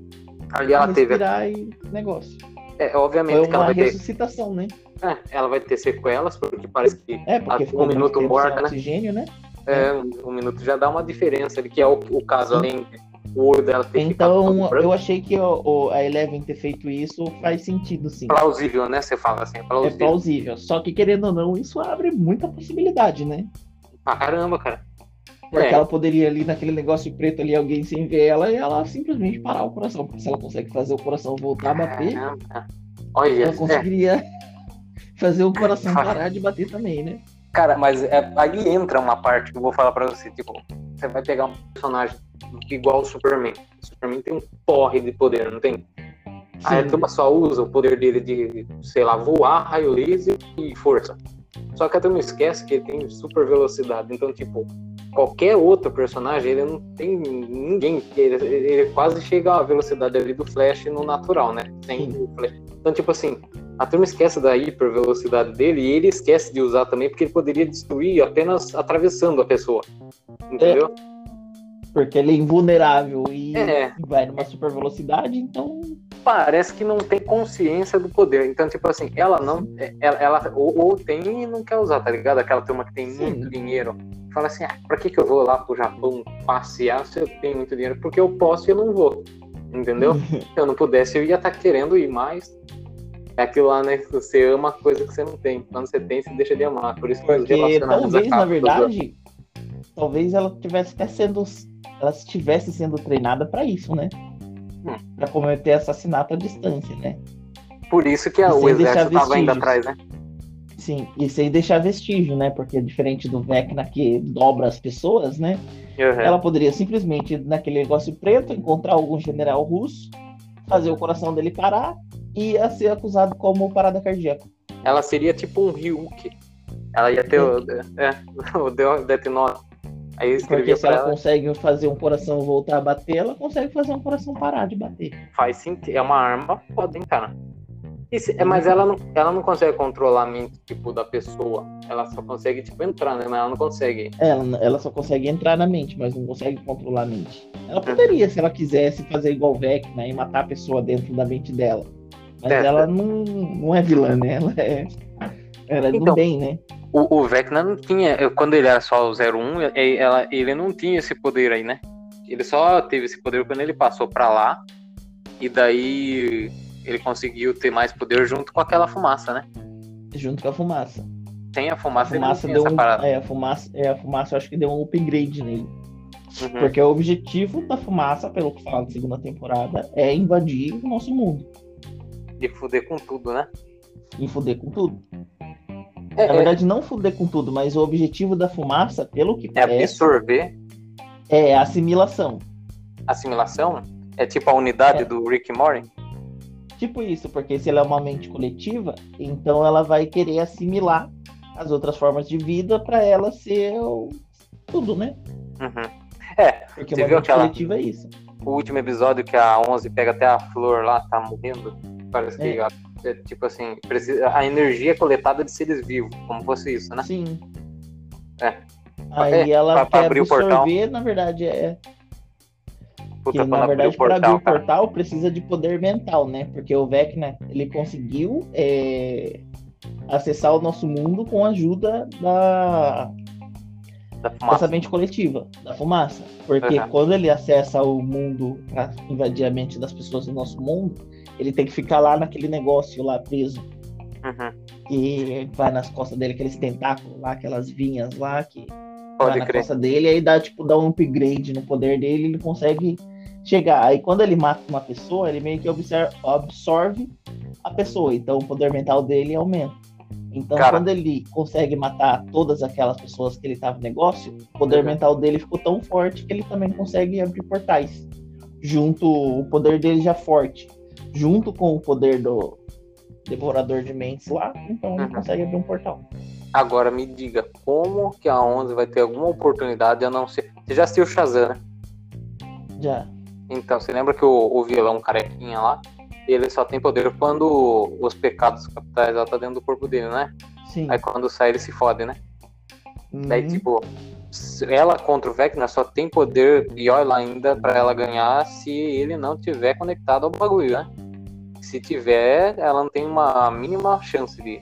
Ali ela teve. respirar e negócio. É, obviamente Foi que ela vai ter. ressuscitação, né? é, ela vai ter sequelas, porque parece que É, porque ficou um minuto morta, né? oxigênio, né? É, um, minuto já dá uma diferença ali, que é o, o caso além o olho dela ter Então, eu achei que o, o- a Eleven ter feito isso faz sentido, sim. Plausível, né? Você fala assim, É plausível. plausível. Só que, querendo ou não, isso abre muita possibilidade, né? Pra caramba, cara. Porque É. ela poderia ali naquele negócio preto ali, alguém sem ver ela e ela simplesmente parar o coração. Porque se ela consegue fazer o coração voltar a bater. Olha, ela é, conseguiria fazer o coração parar de bater também, né? Cara, mas é- aí entra uma parte que eu vou falar pra você, tipo, você vai pegar um personagem igual o Superman. O Superman tem um porre de poder, não tem? Aí a Sim. turma só usa o poder dele de, sei lá, voar, raio laser e força. Só que a turma esquece que ele tem super velocidade. Então, tipo, qualquer outro personagem, ele não tem ninguém. Ele, ele quase chega à velocidade ali do Flash no natural, né? Sem Sim. o Flash. Então, tipo assim, a turma esquece da hiper velocidade dele e ele esquece de usar também porque ele poderia destruir apenas atravessando a pessoa. Entendeu? Porque ele é invulnerável e É. vai numa super velocidade, então. Parece que não tem consciência do poder. Então, tipo assim, ela não. é- Ela, ela- ou, ou tem e não quer usar, tá ligado? Aquela turma que tem Sim. muito dinheiro. Fala assim, ah, pra que, que eu vou lá pro Japão passear se eu tenho muito dinheiro? Porque eu posso e eu não vou. Entendeu? Se eu não pudesse, eu ia estar querendo ir mais. É aquilo lá, né? Você ama coisa que você não tem. Quando você tem, você deixa de amar. Por isso que os Porque relacionamentos talvez, na verdade, talvez ela tivesse até sendo. Ela estivesse sendo treinada pra isso, né? Hum. Pra cometer assassinato à distância, né? Por isso que a- o exército tava indo atrás, né? Sim, e sem deixar vestígio, né? Porque diferente do Vecna que dobra as pessoas, né? Uhum. Ela poderia simplesmente, naquele negócio preto, encontrar algum general russo, fazer o coração dele parar e ia ser acusado como parada cardíaca. Ela seria tipo um Ryuk. Ela ia ter o, é, o De- Death Note. Aí eu Porque se ela ela, consegue fazer um coração voltar a bater, ela consegue fazer um coração parar de bater. faz sentido. É uma arma foda, hein, cara? Se- é, mas ela não, ela não consegue controlar a mente, tipo, da pessoa. Ela só consegue, tipo, entrar, né? Mas ela não consegue. Ela, ela só consegue entrar na mente, mas não consegue controlar a mente. Ela poderia, se ela quisesse, fazer igual o Vecna e matar a pessoa dentro da mente dela. Mas É. ela não, não é vilã, né? Ela é, ela é do Então, bem, né? O, o Vecna não tinha. Quando ele era só o 01, e- ela, ele não tinha esse poder aí, né? Ele só teve esse poder quando ele passou pra lá. E daí ele conseguiu ter mais poder junto com aquela fumaça, né? Junto com a fumaça. Sem a A fumaça, não fumaça deu um. É, a fumaça, é, a fumaça eu acho que deu um upgrade nele. Uhum. Porque o objetivo da fumaça, pelo que fala na segunda temporada, é invadir o nosso mundo. De fuder com tudo, né? E fuder com tudo. É, Na verdade, não fuder com tudo, mas o objetivo da fumaça, pelo que é parece, absorver é a assimilação. assimilação. É tipo a unidade É. do Rick and Morty. Tipo isso, porque se ela é uma mente coletiva, então ela vai querer assimilar as outras formas de vida para ela ser o- tudo, né? Uhum. É, Porque Você uma viu mente aquela- coletiva é isso. o último episódio que a 11 pega até a flor lá, tá morrendo. Parece que, É. a- é, tipo assim, precisa, a energia é coletada de seres vivos, como fosse isso, né? Sim. É. Aí É, ela pra- pra quer abrir o portal. absorver, na verdade, é Puta, que na verdade para abrir o portal precisa de poder mental, né? Porque o Vecna ele conseguiu é, acessar o nosso mundo com a ajuda da Da dessa fumaça. mente coletiva, da fumaça. Porque Uhum. quando ele acessa o mundo para invadir a mente das pessoas do nosso mundo, ele tem que ficar lá naquele negócio lá preso. Uhum. E vai nas costas dele aqueles tentáculos lá, aquelas vinhas lá que vai Pode na crer. costa dele, aí dá tipo dá um upgrade no poder dele, ele consegue chegar. Aí quando ele mata uma pessoa, ele meio que obser- absorve a pessoa, então o poder mental dele aumenta. Então Cara. quando ele consegue matar todas aquelas pessoas que ele tava no negócio, o poder Uhum. mental dele ficou tão forte que ele também consegue abrir portais. Junto o poder dele já forte, junto com o poder do devorador de mentes lá, então ele Uhum. consegue abrir um portal. Agora me diga, como que a 11 vai ter alguma oportunidade a não ser. Você já assistiu o Shazam, né? Já. Então, você lembra que o, o vilão carequinha lá, ele só tem poder quando os pecados capitais lá tá dentro do corpo dele, né? Sim. Aí quando sai ele se fode, né? Daí, Uhum. tipo, se ela contra o Vecna só tem poder e olha ainda pra ela ganhar se ele não tiver conectado ao bagulho, né? Se tiver, ela não tem uma mínima chance de,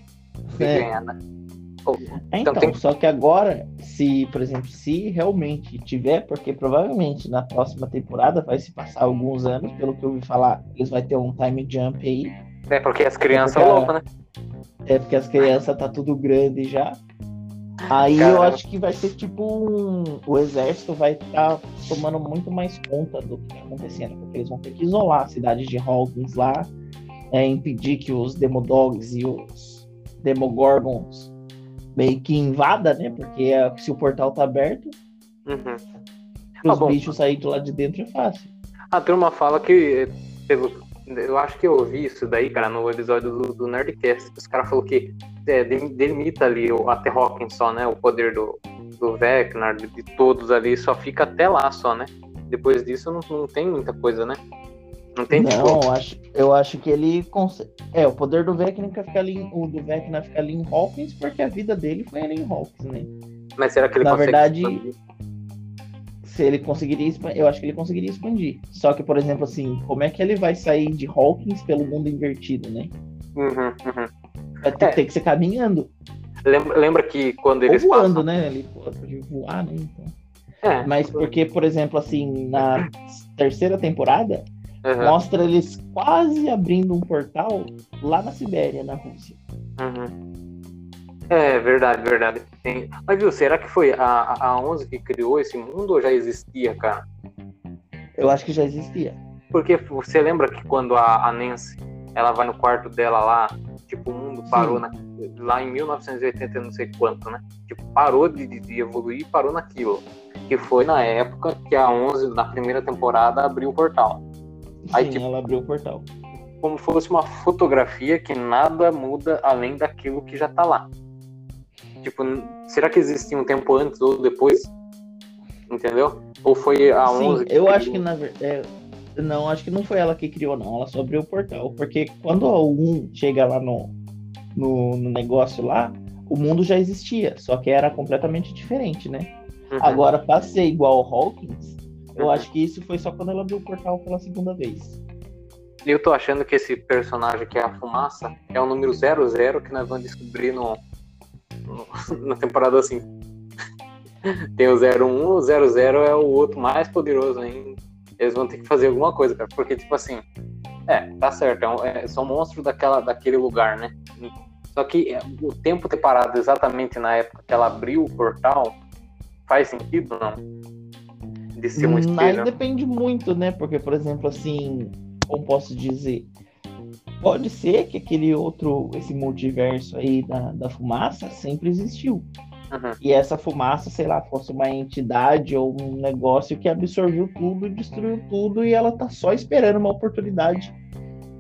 de É. ganhar, né? É, Então, Então, tem- só que agora, se, por exemplo, se realmente tiver, porque provavelmente na próxima temporada vai se passar alguns anos, pelo que eu ouvi falar, eles vão ter um time jump aí. É porque as crianças porque são a- loucas, né? É porque as crianças tá tudo grande já. Aí Caramba. eu acho que vai ser tipo um... O exército vai estar tá tomando muito mais conta do que está acontecendo, porque eles vão ter que isolar a cidade de Hawkins lá, é, impedir que os Demodogs e os Demogorgons meio que invada, né? Porque é, se o portal tá aberto, uhum. os ah, bichos saírem de lá de dentro é fácil. A turma fala que, pelo, eu acho que eu ouvi isso daí, cara, no episódio do, do Nerdcast. Os caras falaram que é, delimita ali o, até Hawkins só, né? O poder do, do Vecna, de, de, todos ali, só fica até lá só, né? Depois disso não, não tem muita coisa, né? Não tem Não, tipo... acho, eu acho que ele consegue. É, o poder do Vecna fica ali, o do Vecna fica ali em Hawkins, porque a vida dele foi ali em Hawkins, né? Mas será que ele Na verdade, expandir? se ele conseguiria expandir, eu acho que ele conseguiria expandir. Só que, por exemplo, assim, como é que ele vai sair de Hawkins pelo mundo invertido, né? Uhum, uhum. Vai ter, é. ter, que ser caminhando. Lembra, lembra que quando eles Ou voando, passam... né? Ele pode voar, né? Então. É. Mas porque, por exemplo, assim, na terceira temporada, Uhum. Mostra eles quase abrindo um portal lá na Sibéria, na Rússia. Uhum. É verdade, verdade. Tem... Mas viu, será que foi a, a 11 que criou esse mundo ou já existia, cara? Eu acho que já existia. Porque você lembra que quando a, a Nancy ela vai no quarto dela lá, tipo, o mundo parou na, lá em 1980, não sei quanto, né? Tipo, parou de, de, evoluir e parou naquilo. Que foi na época que a 11, na primeira temporada, abriu o portal. Aí, Sim, tipo, ela abriu o portal. Como fosse uma fotografia que nada muda além daquilo que já tá lá. Tipo, será que existia um tempo antes ou depois? Entendeu? Ou foi a Sim, 11 que eu criou? acho que na verdade. É, não, acho que não foi ela que criou, não. Ela só abriu o portal. Porque quando algum chega lá no, no, no negócio lá, o mundo já existia. Só que era completamente diferente, né? Uhum. Agora, pra ser igual ao Hawkins, eu acho que isso foi só quando ela abriu o portal pela segunda vez. Eu tô achando que esse personagem que é a fumaça é o número 00 que nós vamos descobrir no, no na temporada assim. Tem o 01, o 00 é o outro mais poderoso ainda. Eles vão ter que fazer alguma coisa, cara. Porque, tipo assim, é, tá certo, é, um, é são monstros daquela, daquele lugar, né? Só que é, o tempo ter parado exatamente na época que ela abriu o portal faz sentido, não? De ser um espelho. Mas depende muito, né? Porque, por exemplo, assim, como posso dizer? Pode ser que aquele outro, esse multiverso aí da, da fumaça sempre existiu. Uhum. E essa fumaça, sei lá, fosse uma entidade ou um negócio que absorveu tudo, destruiu tudo e ela tá só esperando uma oportunidade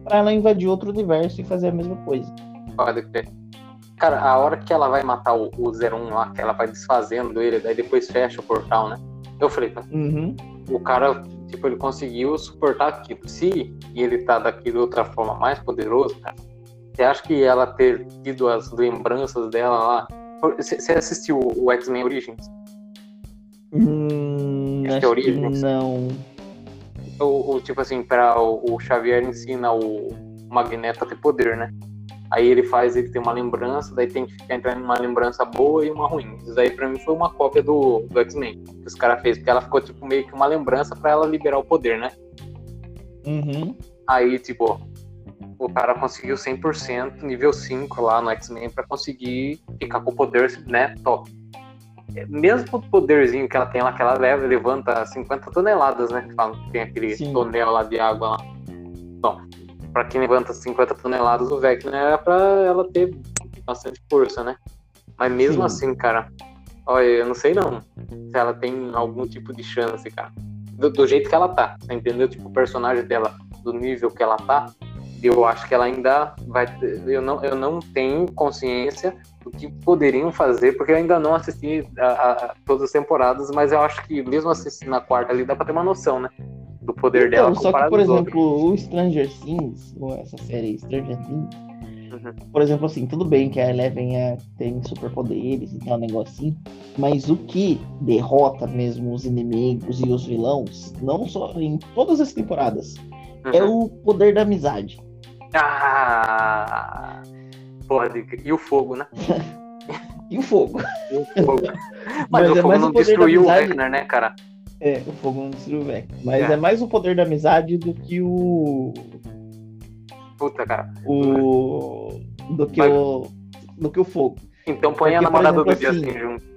para ela invadir outro universo e fazer a mesma coisa. Pode crer. Cara, a hora que ela vai matar o, o 01 lá, que ela vai desfazendo ele, daí depois fecha o portal, né? Eu falei, tá? Uhum. O cara, tipo, ele conseguiu suportar aquilo. Se ele tá daqui de outra forma mais poderoso, cara, você acha que ela ter tido as lembranças dela lá. Você assistiu o X-Men Origins? Hum, acho, acho que é Origins? não. O, o, tipo assim, para o, o Xavier ensina o Magneto a ter poder, né? Aí ele faz, ele tem uma lembrança, daí tem que ficar entrando uma lembrança boa e uma ruim. Isso aí pra mim foi uma cópia do, do X-Men que os caras fez, porque ela ficou tipo meio que uma lembrança para ela liberar o poder, né? Uhum. Aí, tipo, o cara conseguiu 100%, nível 5 lá no X-Men para conseguir ficar com o poder, né, top. Mesmo o poderzinho que ela tem lá, que ela leva, levanta 50 toneladas, né? Que falam que tem aquele Sim. tonel lá de água lá. Bom, para quem levanta 50 toneladas, o Vecna era para ela ter bastante força, né? Mas mesmo Sim. assim, cara, olha, eu não sei não se ela tem algum tipo de chance, cara. Do, do, jeito que ela tá, você entendeu? Tipo, o personagem dela, do nível que ela tá, eu acho que ela ainda vai. Eu não, eu não tenho consciência do que poderiam fazer, porque eu ainda não assisti a, a, todas as temporadas, mas eu acho que mesmo assistindo a quarta ali, dá pra ter uma noção, né? Do poder então, dela. Só que, por exemplo, o Stranger Things, ou essa série Stranger Things, uhum. por exemplo, assim, tudo bem que a Eleven é, tem superpoderes e tal, um negocinho, mas o que derrota mesmo os inimigos e os vilões, não só em todas as temporadas, é uhum. é o poder da amizade. Ah! Pode. E o fogo, né? e o fogo. E o fogo. Mas, mas o é fogo não destruiu o Wagner, né, cara? É, o fogo não destruiu o Vecna. Mas é. é. mais o poder da amizade do que o. Puta, cara. O. Do que Mas... o. Do que o fogo. Então põe a Porque, por namorada do Justin assim, junto.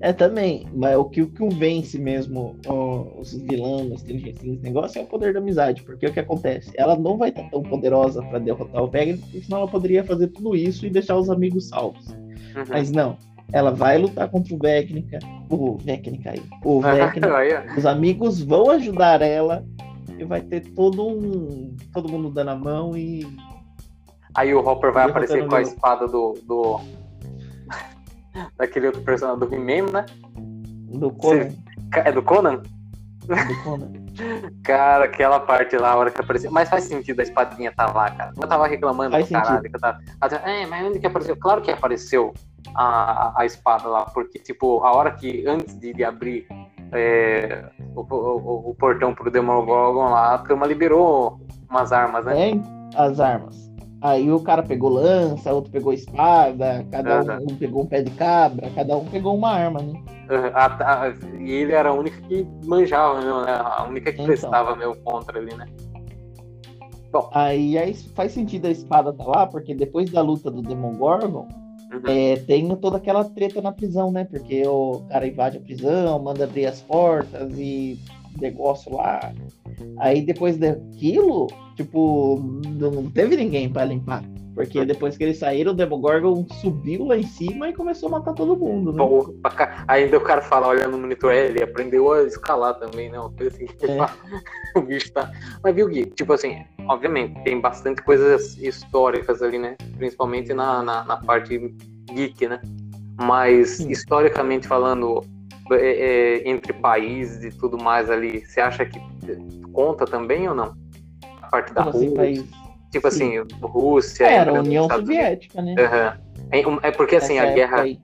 É também, mas o que, o que vence mesmo ó, os vilões, os inteligentes, esse negócio é o poder da amizade. Porque o que acontece? Ela não vai estar tão poderosa pra derrotar o Vegna, porque senão ela poderia fazer tudo isso e deixar os amigos salvos. Uhum. Mas não, ela vai lutar contra o Vecnica, o Vecnica aí, o Vecna, Aí, ó. os amigos vão ajudar ela e vai ter todo um. todo mundo dando a mão e. Aí o Hopper vai Derrotando aparecer com a espada do. do... Daquele outro personagem do He-Man, né? do Conan. É do Conan? Do Conan. Cara, aquela parte lá, a hora que apareceu. Mas faz sentido a espadinha tá lá, cara. Eu tava reclamando Faz do caralho. Que eu tava... É, mas onde que apareceu? Claro que apareceu a, a, espada lá, porque, tipo, a hora que, antes de, de abrir é, o, o, o portão pro Demogorgon lá, a turma liberou umas armas, né? Tem as armas. Aí o cara pegou lança, outro pegou espada, cada Aham. um, um pegou um pé de cabra, cada um pegou uma arma, né? A- a- e ele era a única que manjava, meu, né? A única que Então. prestava meu contra ali, né? Aí, aí faz sentido a espada tá lá, porque depois da luta do Demogorgon, Uhum. é, tem toda aquela treta na prisão, né? Porque o cara invade a prisão, manda abrir as portas e negócio lá. Aí depois daquilo, tipo, não teve ninguém pra limpar. Porque depois que eles saíram, o Demogorgon subiu lá em cima e começou a matar todo mundo, né? Ainda o cara fala, olhando no monitor, é, ele aprendeu a escalar também, né? Uma coisa assim. É. o bicho tá. Mas viu, Gui? Tipo assim, obviamente, tem bastante coisas históricas ali, né? Principalmente na, na, na parte geek, né? Mas, Sim. historicamente falando, é, é, entre países e tudo mais ali, você acha que conta também ou não? A parte da Como assim, Rússia. país? Tipo Sim. assim, Rússia. Era a entre os União. Soviética, né? Aham. É, é porque assim, Nessa a guerra aí.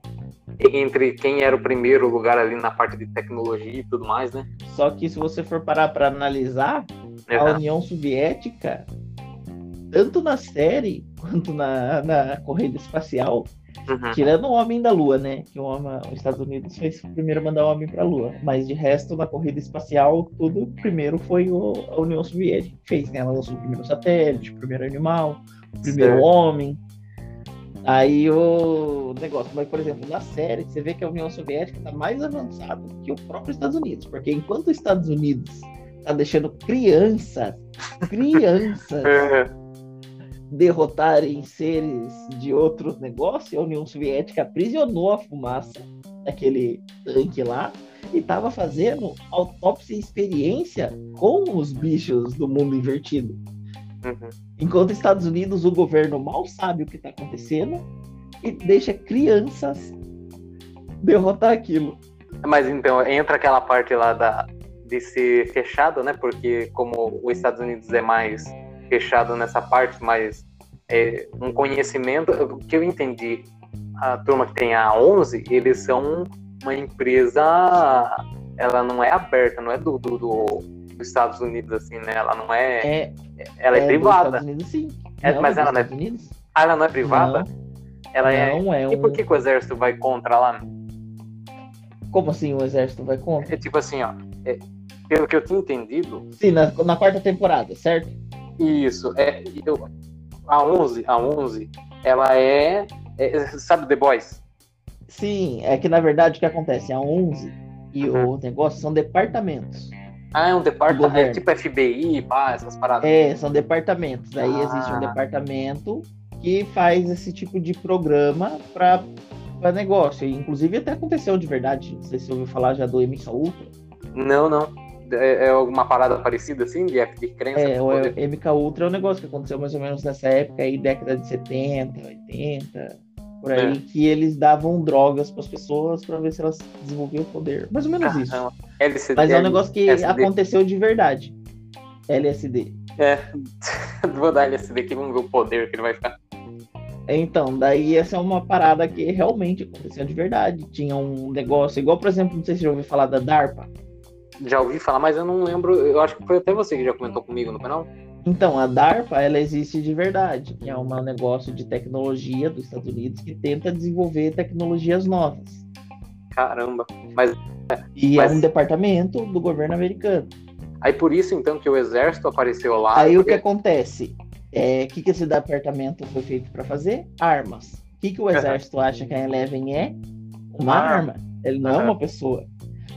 entre quem era o primeiro lugar ali na parte de tecnologia e tudo mais, né? Só que se você for parar pra analisar, a Aham. União Soviética, tanto na série quanto na, na corrida espacial, Uhum. tirando o Homem da Lua, né? Que o homem, os Estados Unidos o primeiro a mandar o homem pra Lua. Mas de resto, na corrida espacial, tudo primeiro foi o- a União Soviética que fez, né? Ela lançou o primeiro satélite, o primeiro animal, o primeiro Certo. homem. Aí o negócio, mas por exemplo, na série, você vê que a União Soviética está mais avançada que o próprio Estados Unidos, porque enquanto os Estados Unidos tá deixando crianças, crianças Aham. derrotarem seres de outros negócios, a União Soviética aprisionou a fumaça daquele tanque lá e estava fazendo autópsia e experiência com os bichos do mundo invertido. Uhum. Enquanto os Estados Unidos, o governo mal sabe o que está acontecendo e deixa crianças derrotar aquilo. Mas então, entra aquela parte lá da, de ser fechado, né? Porque como os Estados Unidos é mais fechado nessa parte, mas é, um conhecimento, o que eu entendi, a turma que tem a 11, eles são uma empresa, ela não é aberta, não é do, do, do- dos Estados Unidos, assim, né? Ela não é, É, ela é, dos privada. Estados Unidos, sim. É, Não, mas ela não é- Unidos? Ah, ela não é privada? Não, ela é... não, é E por um... que, que o exército vai contra lá? Como assim o exército vai contra? É tipo assim, ó. é, pelo que eu tinha entendido, Sim, na, na quarta temporada, certo? Isso, é, eu, a 11, a 11, ela é, é, sabe The Boys? Sim, é que na verdade o que acontece? A 11 e Uhum. o negócio são departamentos. Ah, é um departamento, é tipo FBI, pá, essas paradas. É, são departamentos. Aí Ah. existe um departamento que faz esse tipo de programa para negócio. Inclusive até aconteceu de verdade. Não sei se você ouviu falar já do Emissa Ultra. Não, não. É, é alguma parada parecida assim, de, de crença? É, o poder? MK Ultra é um negócio que aconteceu mais ou menos nessa época aí, década de 70, 80, por aí, É. que eles davam drogas para as pessoas para ver se elas desenvolviam poder. Mais ou menos isso. Caramba. LCD, Mas é um negócio que LSD. aconteceu de verdade. LSD. É, vou dar LSD aqui, vamos ver o poder que ele vai ficar. Então, daí essa é uma parada que realmente aconteceu de verdade. Tinha um negócio, igual, por exemplo, não sei se você já ouviu falar da DARPA. Já ouvi falar, mas eu não lembro, eu acho que foi até você que já comentou comigo no canal. Então, a DARPA, ela existe de verdade. É um negócio de tecnologia dos Estados Unidos que tenta desenvolver tecnologias novas. Caramba. Mas E Mas- é um departamento do governo americano. aí por isso então que o exército apareceu lá. Aí o que porque- acontece? É, o que, que esse departamento foi feito para fazer? Armas. O que, que o exército acha que a Eleven é? Uma Ah. arma. Ele não é Aham. uma pessoa.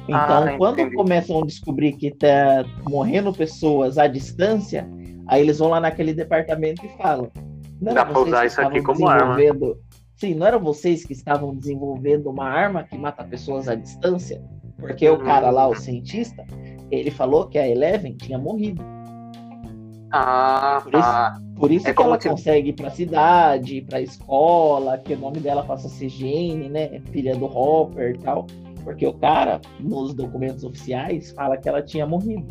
Então, Ah, quando entendi. começam a descobrir que tá morrendo pessoas à distância, aí eles vão lá naquele departamento e falam. Não Dá pra usar isso aqui como arma." desenvolvendo- Sim, não eram vocês que estavam desenvolvendo uma arma que mata pessoas à distância? Porque o Uhum. cara lá, o cientista, ele falou que a Eleven tinha morrido. Ah, Por isso- tá. Por isso É que como ela consegue ir pra cidade, ir pra escola, que o nome dela passa a ser Jane, né? Filha do Hopper e tal. Porque o cara, nos documentos oficiais, fala que ela tinha morrido.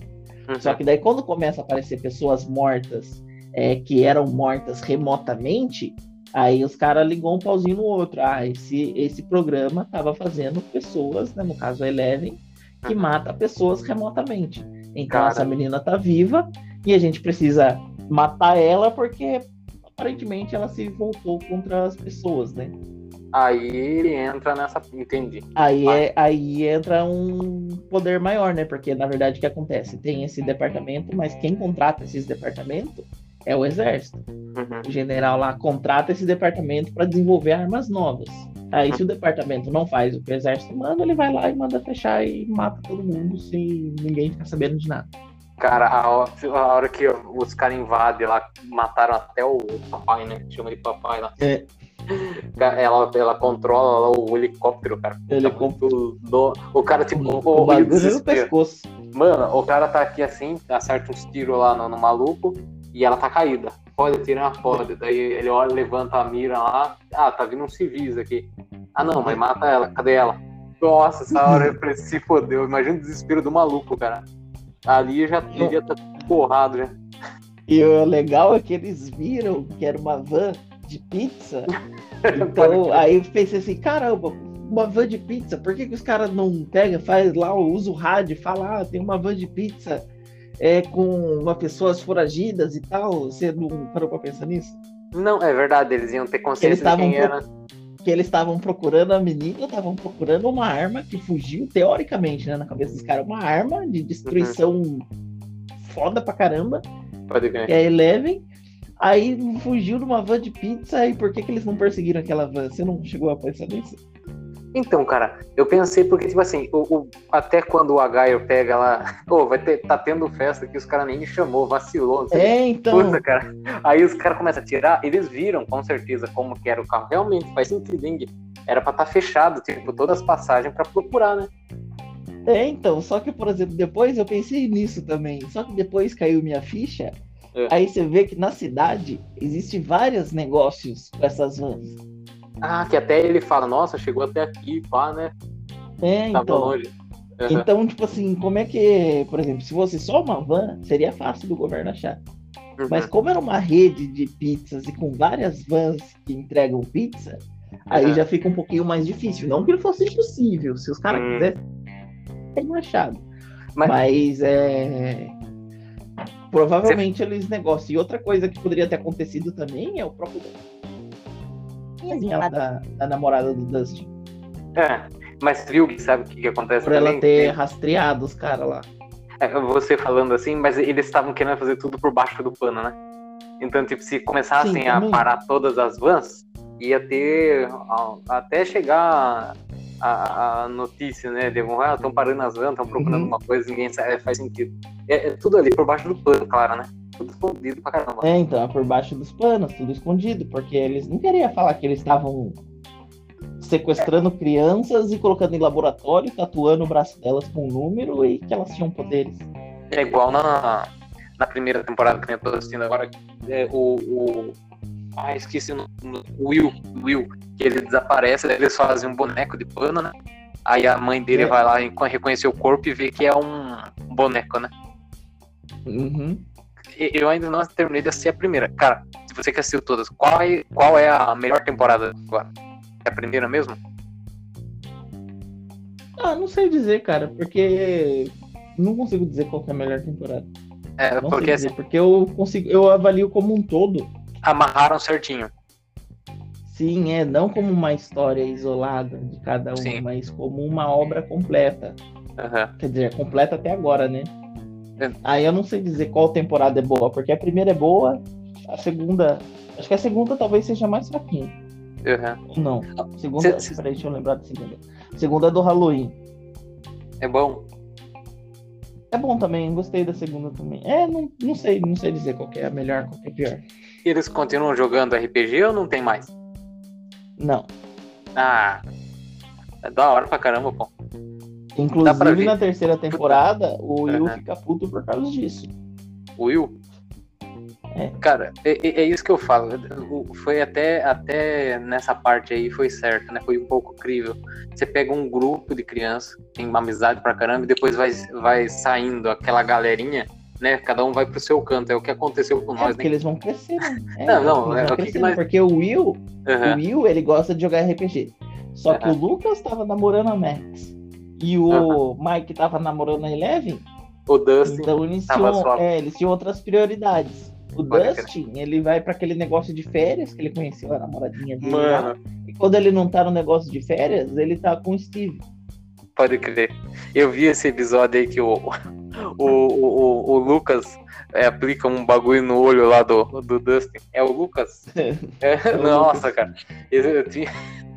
Uhum. Só que daí quando começa a aparecer pessoas mortas é, que eram mortas remotamente, aí os caras ligou um pauzinho no outro. Ah, esse, esse programa tava fazendo pessoas, né, no caso a Eleven, que Uhum. mata pessoas remotamente. Então Cara. essa menina tá viva e a gente precisa matar ela porque aparentemente ela se voltou contra as pessoas, né? Aí ele entra nessa. Entendi. Aí, é, aí entra um poder maior, né? Porque na verdade o que acontece? Tem esse departamento, mas quem contrata esses departamentos é o exército. Uhum. O general lá contrata esse departamento para desenvolver armas novas. Aí se o departamento não faz o que o exército manda, ele vai lá e manda fechar e mata todo mundo sem ninguém ficar sabendo de nada. Cara, a hora, a hora que os caras invadem lá, mataram até o papai, né? Chama de papai lá. É. Ela, ela controla o helicóptero, cara. Ele Tá muito do- O cara, tipo, o, o, bagulho no pescoço. Mano, o cara tá aqui assim, acerta uns tiros lá no, no maluco e ela tá caída. Pode tirar, pode. Daí ele olha, levanta a mira lá. Ah, tá vindo uns civis aqui. Ah, não, mas mata ela. Cadê ela? Nossa, essa hora eu se fodeu. Imagina o desespero do maluco, cara. Ali já devia estar porrado já. E o legal é que eles viram que era uma van de pizza. Então, aí eu pensei assim, caramba, uma van de pizza, por que, que os caras não pegam, faz lá, usa o rádio fala, ah, tem uma van de pizza é, com uma pessoas foragidas e tal. Você não parou pra pensar nisso? Não, é verdade, eles iam ter consciência de estavam quem era. Que eles estavam procurando a menina, estavam procurando uma arma que fugiu, teoricamente, né, na cabeça dos caras, uma arma de destruição foda pra caramba. Pode ver. que é Eleven. Aí fugiu numa van de pizza e por que, que eles não perseguiram aquela van? Você não chegou a pensar nisso? Então, cara, eu pensei porque, tipo assim, o, o- até quando o Agaio pega lá, pô, vai ter, tá tendo festa que os caras nem me chamou, vacilou, não sei É, então. Puta, cara. Aí os caras começam a tirar, eles viram com certeza como que era o carro. Realmente faz sentido, hein? Era pra estar fechado, tipo, todas as passagens pra procurar, né? É, então. Só que, por exemplo, depois eu pensei nisso também. Só que depois caiu minha ficha. É. Aí você vê que na cidade existe vários negócios com essas vans. Ah, que até ele fala, nossa, chegou até aqui, pá, né? É, Tava então. longe. Aham. Então, tipo assim, como é que, por exemplo, se fosse só uma van, seria fácil do governo achar. Uhum. Mas como era uma rede de pizzas e com várias vans que entregam pizza, aí Uhum. já fica um pouquinho mais difícil. Não que não fosse impossível, se os caras Hum. quisessem, teriam achado. Mas- Mas, é. Provavelmente eles negociam. E outra coisa que poderia ter acontecido também é o próprio. Lá da, da namorada do Dustin. É, mas viu que sabe o que, que acontece Por ela também? ter rastreado os caras lá. É, você falando assim, mas eles estavam querendo fazer tudo por baixo do pano, né? Então, tipo, se começassem Sim, a parar todas as vans, ia ter até chegar a, a notícia, né? De ah, estão parando as vans, estão procurando Uhum. uma coisa, ninguém sabe, é, faz sentido. É, é tudo ali por baixo do pano, claro, né? Tudo escondido pra caramba. É, então, é por baixo dos panos, tudo escondido, porque eles não queriam falar que eles estavam sequestrando crianças e colocando em laboratório, tatuando o braço delas com um número e que elas tinham poderes. É igual na, na primeira temporada que eu tô assistindo agora, é, o, o. Ah, esqueci o nome. Will, Will, que ele desaparece, daí eles fazem um boneco de pano, né? Aí a mãe dele É. vai lá reconhecer o corpo e vê que é um boneco, né? Uhum. Eu ainda não terminei de assistir a primeira. Cara, se você quer assistir todas, qual é, qual é a melhor temporada agora? É a primeira mesmo? Ah, não sei dizer, cara, porque não consigo dizer qual que é a melhor temporada. É, Não porque sei assim, dizer, porque eu consigo, eu avalio como um todo. Amarraram certinho. Sim, é não como uma história isolada de cada um, Sim. mas como uma obra completa. Aham. Quer dizer, é completa até agora, né? É. Aí eu não sei dizer qual temporada é boa, porque a primeira é boa, a segunda. Acho que a segunda talvez seja mais fraquinha. Uhum. Não? Segunda, Cê- cê- peraí, deixa eu lembrar da segunda. Segunda é do Halloween. É bom. É bom também, gostei da segunda também. É, não, não sei, não sei dizer qual que é a melhor, qual que é a pior. Eles continuam jogando RPG ou não tem mais? Não. Ah, é da hora pra caramba, pô. Inclusive na terceira temporada, o Will fica puto por causa disso. Will? É. Cara, é, é- é isso que eu falo. O- Foi até, até nessa parte aí, foi certo, né? Foi um pouco crível. Você pega um grupo de crianças, tem uma amizade pra caramba, e depois vai, vai saindo aquela galerinha, né? Cada um vai pro seu canto. É o que aconteceu com É nós, porque né? eles vão crescendo. É, Não, não, eles é, vão o crescendo, nós- Porque o Will, o Aham. Will, ele gosta de jogar RPG. Só que o. Lucas tava namorando a Max. E o Mike tava namorando a Eleven. O Dustin Então eles tinham, só- é, eles tinham outras prioridades. O Pode crer. Dustin, ele vai pra aquele negócio de férias que ele conheceu a namoradinha dele. lá. Mano, E quando ele não tá no negócio de férias, ele tá com o Steve. pode crer. Eu vi esse episódio aí que o, o, o, o- Lucas é, aplica um bagulho no olho lá do, do Dustin. É o Lucas? É, o nossa, cara. Ele, eu tinha-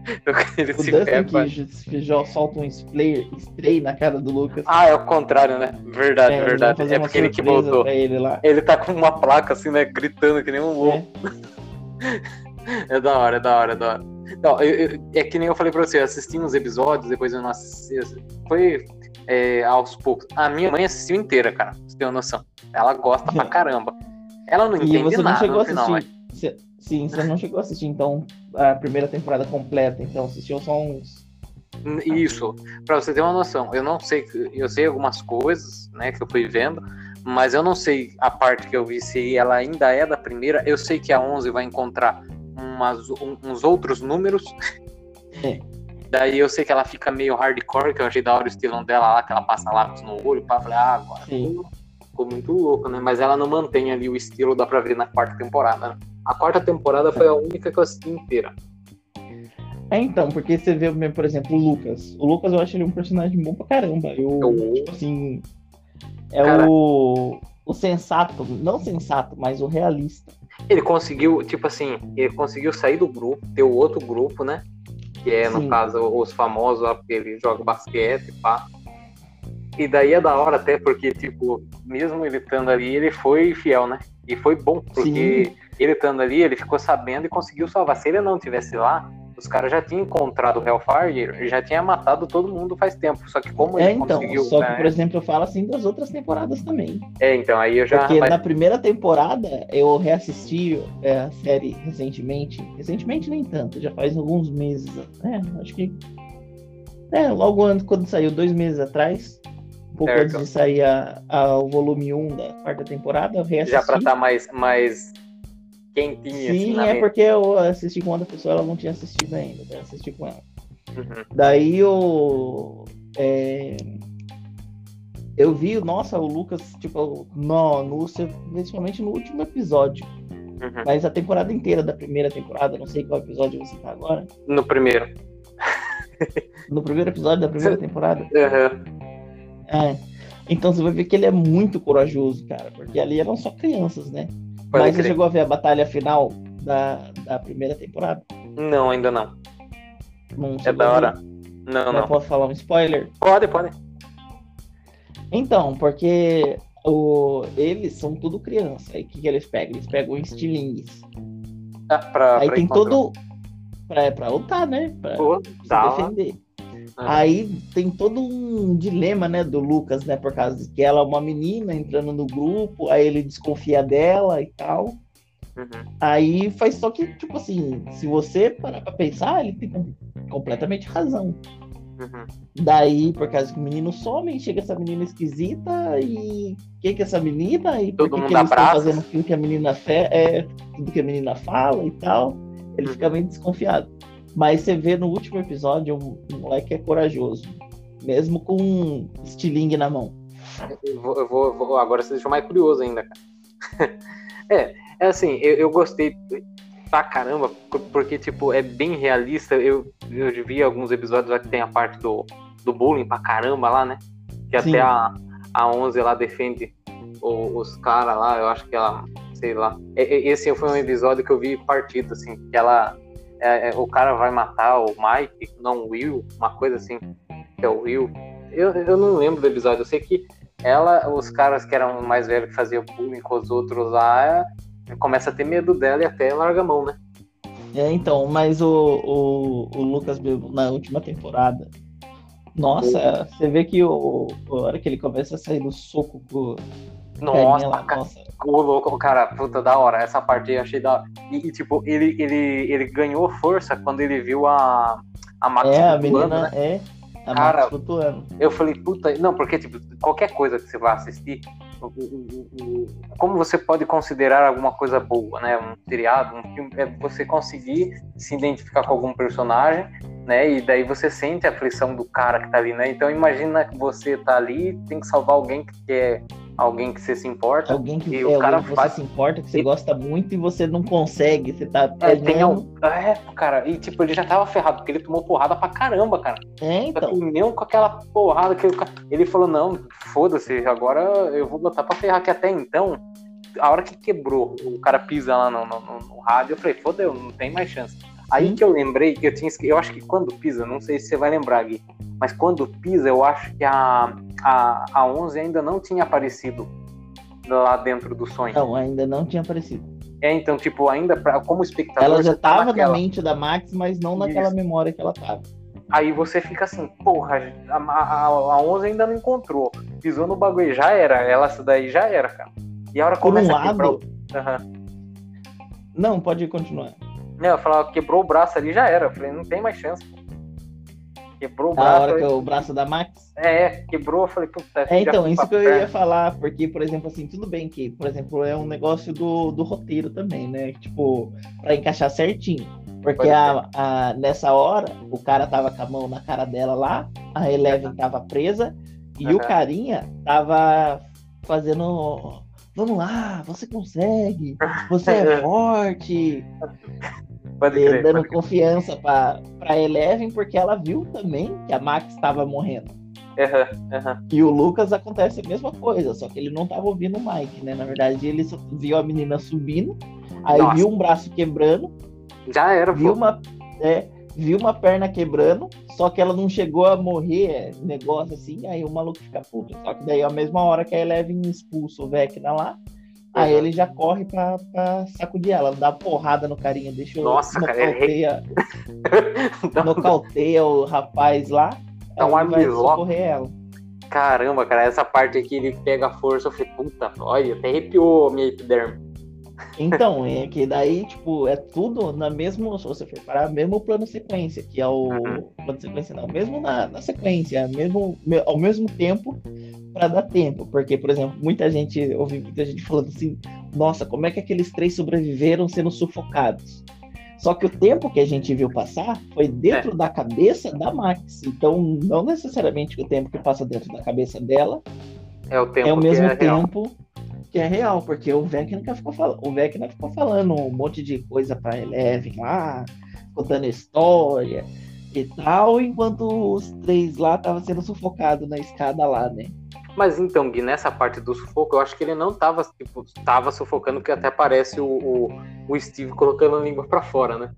ele O se Dustin pega. que, que já solta um spray, spray na cara do Lucas. Ah, é o contrário, né? Verdade, É, verdade. É porque ele que pra ele lá. Ele tá com uma placa assim, né? Gritando que nem um louco. É da hora, é da hora, é da hora. Não, eu- eu- é que nem eu falei pra você, eu assisti uns episódios, depois eu não assisti. Foi é, aos poucos. A minha mãe assistiu inteira, cara, pra você ter uma noção. Ela gosta pra caramba. Ela não E entende você não nada chegou no final, assistir. Cê- Sim, você não chegou a assistir, então, a primeira temporada completa. Então, assistiu só uns. mas isso, pra você ter uma noção. Eu não sei, eu sei algumas coisas, né, que eu fui vendo, mas eu não sei a parte que eu vi se ela ainda é da primeira. Eu sei que a 11 vai encontrar umas, um- uns outros números. É. Daí eu sei que ela fica meio hardcore, que eu achei da hora o estilão dela lá, que ela passa lápis no olho, pá, falei, ah, agora Sim. ficou muito louco, né? Mas ela não mantém ali o estilo, dá pra ver na quarta temporada. né? A quarta temporada foi a única que eu assisti inteira. É, então, porque você vê, por exemplo, o Lucas. O Lucas eu acho ele um personagem bom pra caramba. Eu, Eu- tipo assim. É Cara. o. O sensato, não sensato, mas o realista. Ele conseguiu, tipo assim, ele conseguiu sair do grupo, ter o outro grupo, né? Que é, no Sim. caso, os famosos lá, porque ele joga basquete, pá. E daí é da hora até, porque, tipo, mesmo ele estando ali, ele foi fiel, né? E foi bom, porque ele estando ali, ele ficou sabendo e conseguiu salvar. Se ele não tivesse lá, os caras já tinham encontrado o Hellfire, já tinha matado todo mundo faz tempo. Só que como É, ele então. conseguiu. Só que, é, por exemplo, eu falo assim das outras temporadas também. é, então, aí eu já. Porque mas- na primeira temporada eu reassisti é, a série recentemente. Recentemente nem tanto, já faz alguns meses. É, acho que. É, logo antes, quando saiu, dois meses atrás. Um pouco Certo. antes de sair a, a- o volume 1 da quarta temporada, eu reassisti. já pra estar mais, mais quentinho, assim, Sim, na é mente. porque eu assisti com outra pessoa, ela não tinha assistido ainda, eu assisti com ela. Uhum. Daí eu. é, eu vi, nossa, o Lucas, tipo, no, no, principalmente no último episódio. Uhum. Mas a temporada inteira da primeira temporada, não sei qual episódio você tá agora. No primeiro. No primeiro episódio da primeira temporada. Uhum. É. Então você vai ver que ele é muito corajoso, cara. Porque ali eram só crianças, né? Pode Mas você crer. chegou a ver a batalha final da, da primeira temporada? Não, ainda não. Não É da ver? hora. Não, Mas não. posso falar um spoiler? Pode, pode. Então, porque o, eles são tudo criança. Aí o que, que eles pegam? Eles pegam estilingues. Ah, pra, Aí pra tem encontrar. todo. Pra, pra lutar, né? Pra Pô, se hora. defender. Ah. Aí tem todo um dilema, né, do Lucas, né, por causa de que ela é uma menina entrando no grupo, aí ele desconfia dela e tal. Uhum. Aí faz só que, tipo assim, se você parar pra pensar, ele tem com- completamente razão. Uhum. Daí, por causa que o menino some, chega essa menina esquisita, e quem que é essa menina? E por que, eles estão fazendo tudo que a menina fe é, tudo que a menina fala e tal. Ele Uhum. fica meio desconfiado. Mas você vê no último episódio, o o moleque é corajoso. Mesmo com um estilingue na mão. Eu vou, eu vou- agora você deixou mais curioso ainda, cara. é, é assim, eu, eu gostei pra caramba, por- porque, tipo, é bem realista. Eu, eu vi alguns episódios lá que tem a parte do, do bullying pra caramba lá, né? Que Sim. até a, a 11 lá defende o- os caras lá, eu acho que ela, sei lá. E- e- Esse foi um episódio que eu vi partido, assim, que ela é, é, o cara vai matar o Mike, não o Will, uma coisa assim, que é o Will. Eu, eu não lembro do episódio, eu sei que ela, os caras que eram mais velhos que faziam bullying com os outros lá, começa a ter medo dela e até larga a mão, né? É, então, mas o, o, o Lucas na última temporada, nossa, você vê que o, a hora que ele começa a sair do soco com nossa, lá, nossa. O louco, cara, puta, da hora. Essa parte eu achei da hora. E, e, tipo, ele, ele, ele ganhou força quando ele viu a, a Max É, a menina, né? é. A cara, eu falei, puta, não, porque, tipo, qualquer coisa que você vá assistir, como você pode considerar alguma coisa boa, né? Um seriado, um filme, é você conseguir se identificar com algum personagem, né? E daí você sente a aflição do cara que tá ali, né? Então imagina que você tá ali, tem que salvar alguém que é alguém que você se importa. Alguém que, e é, o cara que faz... você se importa, que você e... gosta muito e você não consegue, você tá é, tem um... é, cara, e tipo, ele já tava ferrado, porque ele tomou porrada pra caramba, cara. É, então. Mesmo com aquela porrada que ele falou, não, foda-se, agora eu vou botar pra ferrar, que até então, a hora que quebrou, o cara pisa lá no, no, no, no rádio, eu falei, fodeu, não tem mais chance. Aí que eu lembrei, eu tinha eu acho que quando pisa, não sei se você vai lembrar, Gui, mas quando pisa, eu acho que a, a, a 11 ainda não tinha aparecido lá dentro do sonho. Não, ainda não tinha aparecido. É, então, tipo, ainda pra, como espectador. Ela já tava naquela... na mente da Max, mas não naquela Isso. memória que ela tava. Aí você fica assim, porra, a, a, a 11 ainda não encontrou. Pisou no bagulho, já era. Ela, essa daí já era, cara. E a hora Por começa um lado... Quebrar... Uhum. Não, pode continuar. Não, eu falava, quebrou o braço ali, já era. Eu falei, não tem mais chance. Quebrou o braço. A hora que é o braço da Max? É, quebrou, eu falei, puta, É, então, isso que eu ia falar, porque, por exemplo, assim, tudo bem que, por exemplo, é um negócio do, do roteiro também, né? Tipo, pra encaixar certinho. Porque a, a, nessa hora, o cara tava com a mão na cara dela lá, a Eleven tava presa, e uhum. o carinha tava fazendo. Vamos lá, você consegue, você é forte. Pode crer, dando pode confiança para Eleven, porque ela viu também que a Max estava morrendo. Uhum, uhum. E o Lucas acontece a mesma coisa, só que ele não estava ouvindo o Mike, né? Na verdade, ele viu a menina subindo, aí Nossa. viu um braço quebrando. Já era, viu uma, é, viu uma perna quebrando, só que ela não chegou a morrer, é, negócio assim, aí o maluco fica puto. Só que daí, a mesma hora que a Eleven expulsa o Vecna lá, Aí ele já corre pra, pra sacudir ela, dá porrada no carinha, deixa Nossa, nocauteia, cara, nocauteia o rapaz lá, dá um vai socorrer ela. Caramba, cara, essa parte aqui ele pega a força, eu falei, puta, olha, até arrepiou a minha epiderme. Então, é que daí, tipo, é tudo na mesma, se você for parar, mesmo plano sequência, que é o uhum. plano sequência não, mesmo na, na sequência, mesmo, ao mesmo tempo, para dar tempo, porque, por exemplo, muita gente, eu ouvi muita gente falando assim, nossa, como é que aqueles três sobreviveram sendo sufocados? Só que o tempo que a gente viu passar foi dentro é. da cabeça da Max. Então, não necessariamente o tempo que passa dentro da cabeça dela é o, tempo é o mesmo é tempo que é real, porque o Vecna ficou falando, o Vecna ficou falando um monte de coisa para Eleven lá, contando história e tal, enquanto os três lá estavam sendo sufocados na escada lá, né? Mas então, Gui, nessa parte do sufoco, eu acho que ele não tava, tipo, tava sufocando, que até parece o, o, o Steve colocando a língua para fora, né?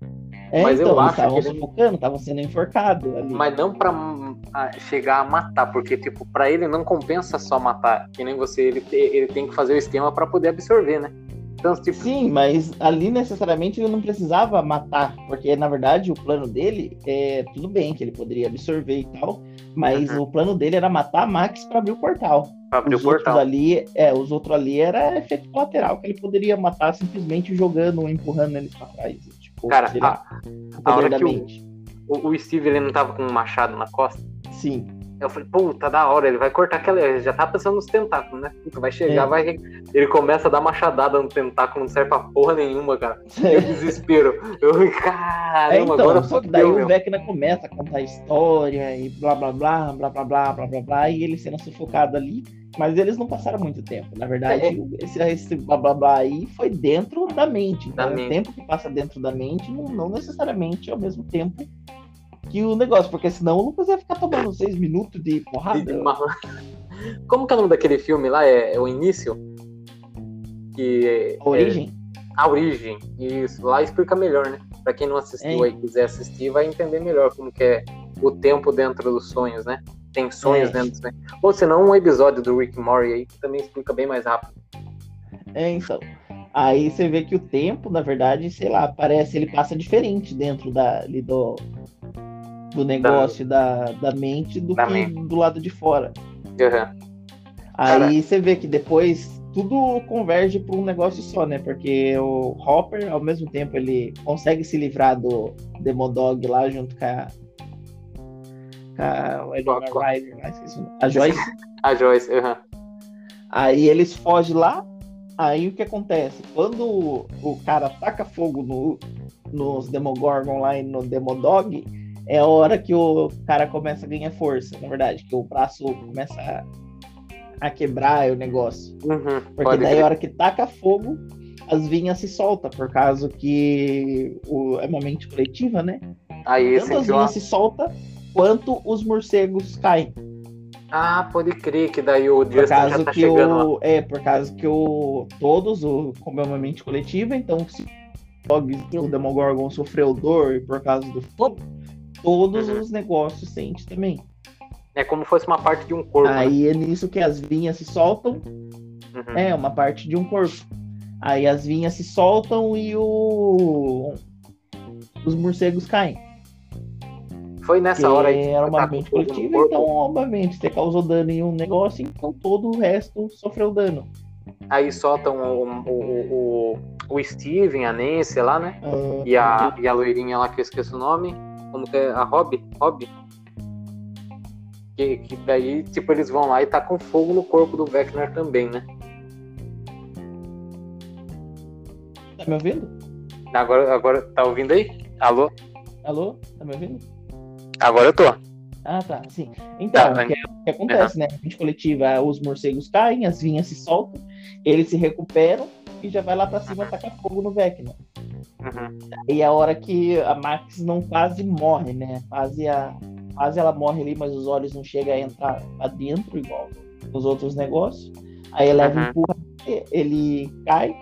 É, mas então, eu acho estavam que ele... sufocando, estavam sendo enforcados ali. Mas não para chegar a matar, porque, tipo, para ele não compensa só matar. Que nem você, ele, ele tem que fazer o esquema para poder absorver, né? Então, tipo... Sim, mas ali necessariamente ele não precisava matar, porque na verdade o plano dele é tudo bem que ele poderia absorver e tal, mas uhum. o plano dele era matar Max para abrir o portal. Pra abrir os o portal. ali, é, os outros ali era efeito colateral que ele poderia matar simplesmente jogando, empurrando eles para trás. Cara, a, a hora que o, o, Steve ele não tava com um machado na costa? Sim. Eu falei, puta, da hora, ele vai cortar aquela. Ele já tá pensando nos tentáculos, né? Puta, vai chegar, é. vai. Ele começa a dar machadada no tentáculo, não serve pra porra nenhuma, cara. Eu desespero. Eu, caramba, é, então, agora só que daí o Vecna começa a contar história e blá blá blá, blá blá blá, blá blá blá, e ele sendo sufocado ali. Mas eles não passaram muito tempo. Na verdade, é. esse, esse blá blá blá aí foi dentro da mente. Da o mente. tempo que passa dentro da mente não, não necessariamente é o mesmo tempo que o negócio, porque senão o Lucas ia ficar tomando seis minutos de porrada. Como que é o nome daquele filme lá? É, é o início? Que a origem? É... A origem, isso. Lá explica melhor, né? Pra quem não assistiu é. aí quiser assistir, vai entender melhor como que é o tempo dentro dos sonhos, né? Tem sonhos é. dentro dos sonhos. Ou senão um episódio do Rick Mori aí que também explica bem mais rápido. É, então. Aí você vê que o tempo, na verdade, sei lá, parece ele passa diferente dentro da, ali do, do negócio da, da, da mente do da que mente. do lado de fora. Uhum. Aí você vê que depois tudo converge para um negócio só, né? Porque o Hopper, ao mesmo tempo, ele consegue se livrar do Demodog lá junto com a. Com a, a Joyce. a Joyce, uhum. Aí eles fogem lá, Aí o que acontece? Quando o cara taca fogo no, nos Demogorgon lá e no Demodog, é a hora que o cara começa a ganhar força, na verdade, que o braço começa a, a quebrar o negócio. Uhum, Porque daí a hora que taca fogo, as vinhas se soltam, por causa que o, é uma mente coletiva, né? Aí, Tanto as vinhas se soltam, quanto os morcegos caem. Ah, pode crer que daí o Justin já tá chegando o, É, por causa que o, todos, o, como é uma mente coletiva, então se o Demogorgon sofreu dor por causa do fogo, todos uhum. os negócios sentem também. É como se fosse uma parte de um corpo. Né? Aí né? é nisso que as vinhas se soltam. Uhum. É, uma parte de um corpo. Aí as vinhas se soltam e o... os morcegos caem. Foi nessa hora aí. Era uma mente coletiva, então, obviamente, você causou dano em um negócio, então todo o resto sofreu dano. Aí soltam o, o, o, o Steven, a Nancy lá, né? Ah, e, a, e a loirinha lá que eu esqueço o nome. Como que é? A Rob? Rob? Que, que daí, tipo, eles vão lá e tá com fogo no corpo do Vecna também, né? Tá me ouvindo? Agora, agora tá ouvindo aí? Alô? Alô? Tá me ouvindo? Agora eu tô. Ah, tá. Sim. Então, tá, o, que, que, acontece, uhum. né? A mente coletiva, os morcegos caem, as vinhas se soltam, eles se recuperam e já vai lá pra cima atacar fogo no Vecna. Uhum. E a hora que a Max não quase morre, né? Quase, a, quase ela morre ali, mas os olhos não chegam a entrar pra dentro, igual os outros negócios. Aí ela uhum. empurra, ele cai.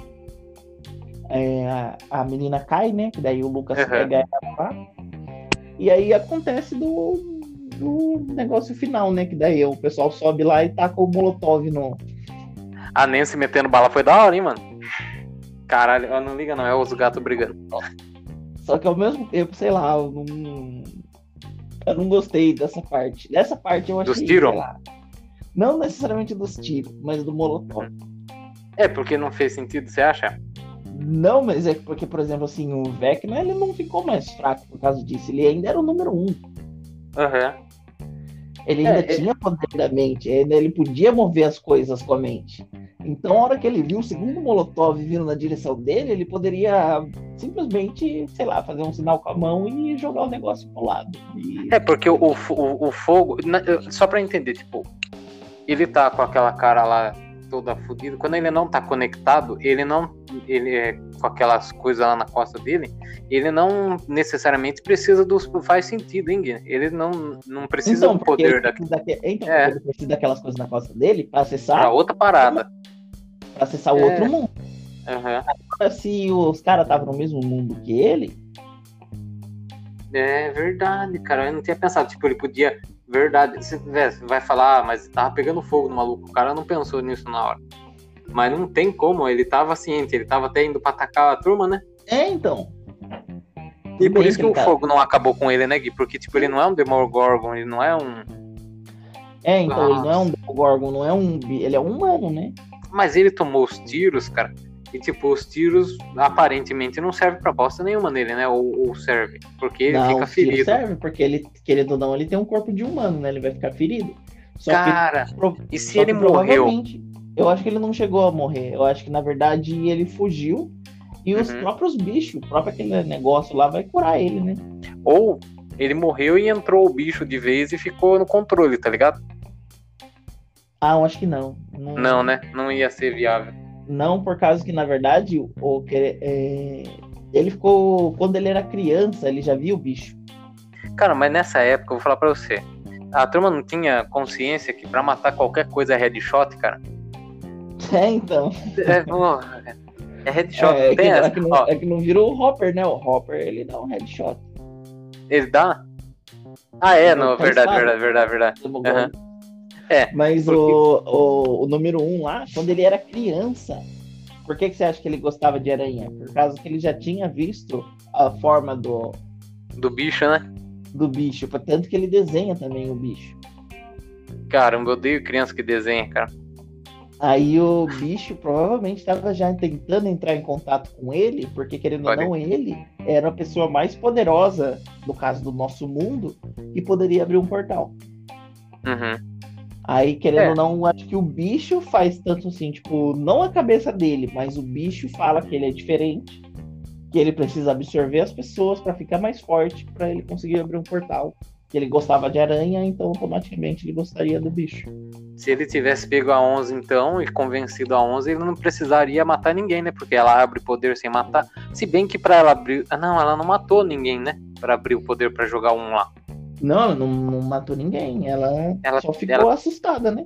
É, a, a menina cai, né? Que daí o Lucas uhum. pega ela lá. E aí acontece do, do negócio final, né? Que daí o pessoal sobe lá e taca o Molotov no. A Nancy metendo bala foi da hora, hein, mano? Caralho, eu não liga não, é os gatos brigando. Só que ao mesmo tempo, sei lá, eu não, eu não gostei dessa parte. Dessa parte eu achei. Dos tiros? Não necessariamente dos tiros, mas do Molotov. É, porque não fez sentido, você acha? Não, mas é porque, por exemplo, assim, o Vecna ele não ficou mais fraco por causa disso. Ele ainda era o número um. Uhum. Ele ainda é, tinha poder da mente, ele podia mover as coisas com a mente. Então, a hora que ele viu o segundo Molotov vindo na direção dele, ele poderia simplesmente, sei lá, fazer um sinal com a mão e jogar o negócio pro lado. E... É, porque o, o, o fogo. Só pra entender, tipo, ele tá com aquela cara lá toda fodida. Quando ele não tá conectado, ele não. Ele é com aquelas coisas lá na costa dele, ele não necessariamente precisa dos. Faz sentido, hein, Gui? Ele não, não precisa então, do poder daquilo. Então, é. ele precisa daquelas coisas na costa dele pra acessar. Pra outra parada. Pra acessar o é. outro mundo. Uhum. Agora, se os caras estavam no mesmo mundo que ele. É verdade, cara. Eu não tinha pensado. Tipo, ele podia Verdade. Se tivesse, vai falar, ah, mas tava pegando fogo no maluco. O cara não pensou nisso na hora. Mas não tem como, ele tava ciente, ele tava até indo pra atacar a turma, né? É, então. E por isso que o fogo não acabou com ele, né, Gui? Porque, tipo, ele não é um Demogorgon, ele não é um. É, então, Nossa. ele não é um Demogorgon, não é um. Ele é um humano, né? Mas ele tomou os tiros, cara. E, tipo, os tiros aparentemente não servem pra bosta nenhuma nele, né? Ou, ou serve. Porque ele não, fica ferido. serve, porque ele, querendo ou não, ele tem um corpo de humano, né? Ele vai ficar ferido. Só Cara, que, e se ele morreu? Eu acho que ele não chegou a morrer. Eu acho que, na verdade, ele fugiu. E os uhum. próprios bichos, o próprio aquele negócio lá vai curar ele, né? Ou ele morreu e entrou o bicho de vez e ficou no controle, tá ligado? Ah, eu acho que não. Não, não né? Não ia ser viável. Não por causa que, na verdade, o, é, ele ficou. Quando ele era criança, ele já viu o bicho. Cara, mas nessa época, eu vou falar pra você. A turma não tinha consciência que pra matar qualquer coisa é headshot, cara. É, então. É, É headshot. É, é, que, é, essa. que não, é que não virou o Hopper, né? O Hopper ele dá um headshot. ele dá? Ah, é, Não, verdade, verdade, verdade, verdade. Demogorgon. É, Mas porque- o, o, o número um lá, quando ele era criança, por que, que você acha que ele gostava de aranha? Por causa que ele já tinha visto a forma do, Do bicho, né? do bicho. Tanto que ele desenha também o bicho. Caramba, eu odeio criança que desenha, cara. Aí o bicho provavelmente estava já tentando entrar em contato com ele, porque querendo Olha. ou não, ele era a pessoa mais poderosa, no caso do nosso mundo, que poderia abrir um portal. Uhum. Aí, querendo É. ou não, acho que o bicho faz tanto assim, tipo, não a cabeça dele, mas o bicho fala que ele é diferente, que ele precisa absorver as pessoas para ficar mais forte, para ele conseguir abrir um portal. Que ele gostava de aranha, então automaticamente ele gostaria do bicho. Se ele tivesse pego a 11 então e convencido a 11, ele não precisaria matar ninguém, né? Porque ela abre poder sem matar. Se bem que pra ela abrir. Ah, não, ela não matou ninguém, né? Pra abrir o poder pra jogar um lá. Não, ela não, não matou ninguém, ela, Ela- só ficou ela- assustada, né?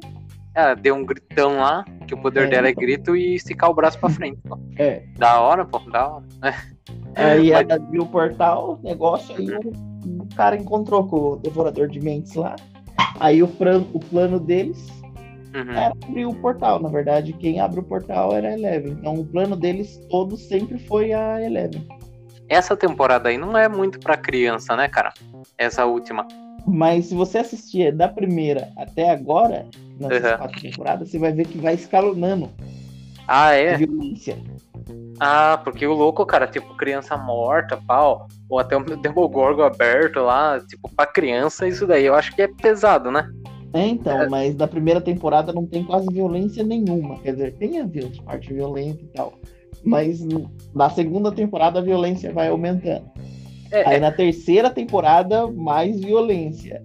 Ela deu um gritão lá, que o poder É, dela é grito e esticar o braço pra frente. pô. É. Da hora, pô, da hora. Aí Mas- ela abriu o portal, negócio, aí o, o cara encontrou com o devorador de mentes lá. Aí o, plan, o plano deles Uhum. era abrir o portal. Na verdade, quem abre o portal era a Eleven. Então o plano deles todos sempre foi a Eleven. Essa temporada aí não é muito pra criança, né, cara? Essa última. Mas se você assistir da primeira até agora, nessas Uhum. quatro temporadas, você vai ver que vai escalonando Ah, é? violência. Ah, porque o louco, cara, tipo, criança morta, pau, ou até o Demogorgon aberto lá, tipo, pra criança, isso daí eu acho que é pesado, né? É, então, É. mas da primeira temporada não tem quase violência nenhuma. Quer dizer, tem a parte violenta e tal. Mas na segunda temporada a violência vai aumentando. É, Aí é, na terceira temporada, mais violência.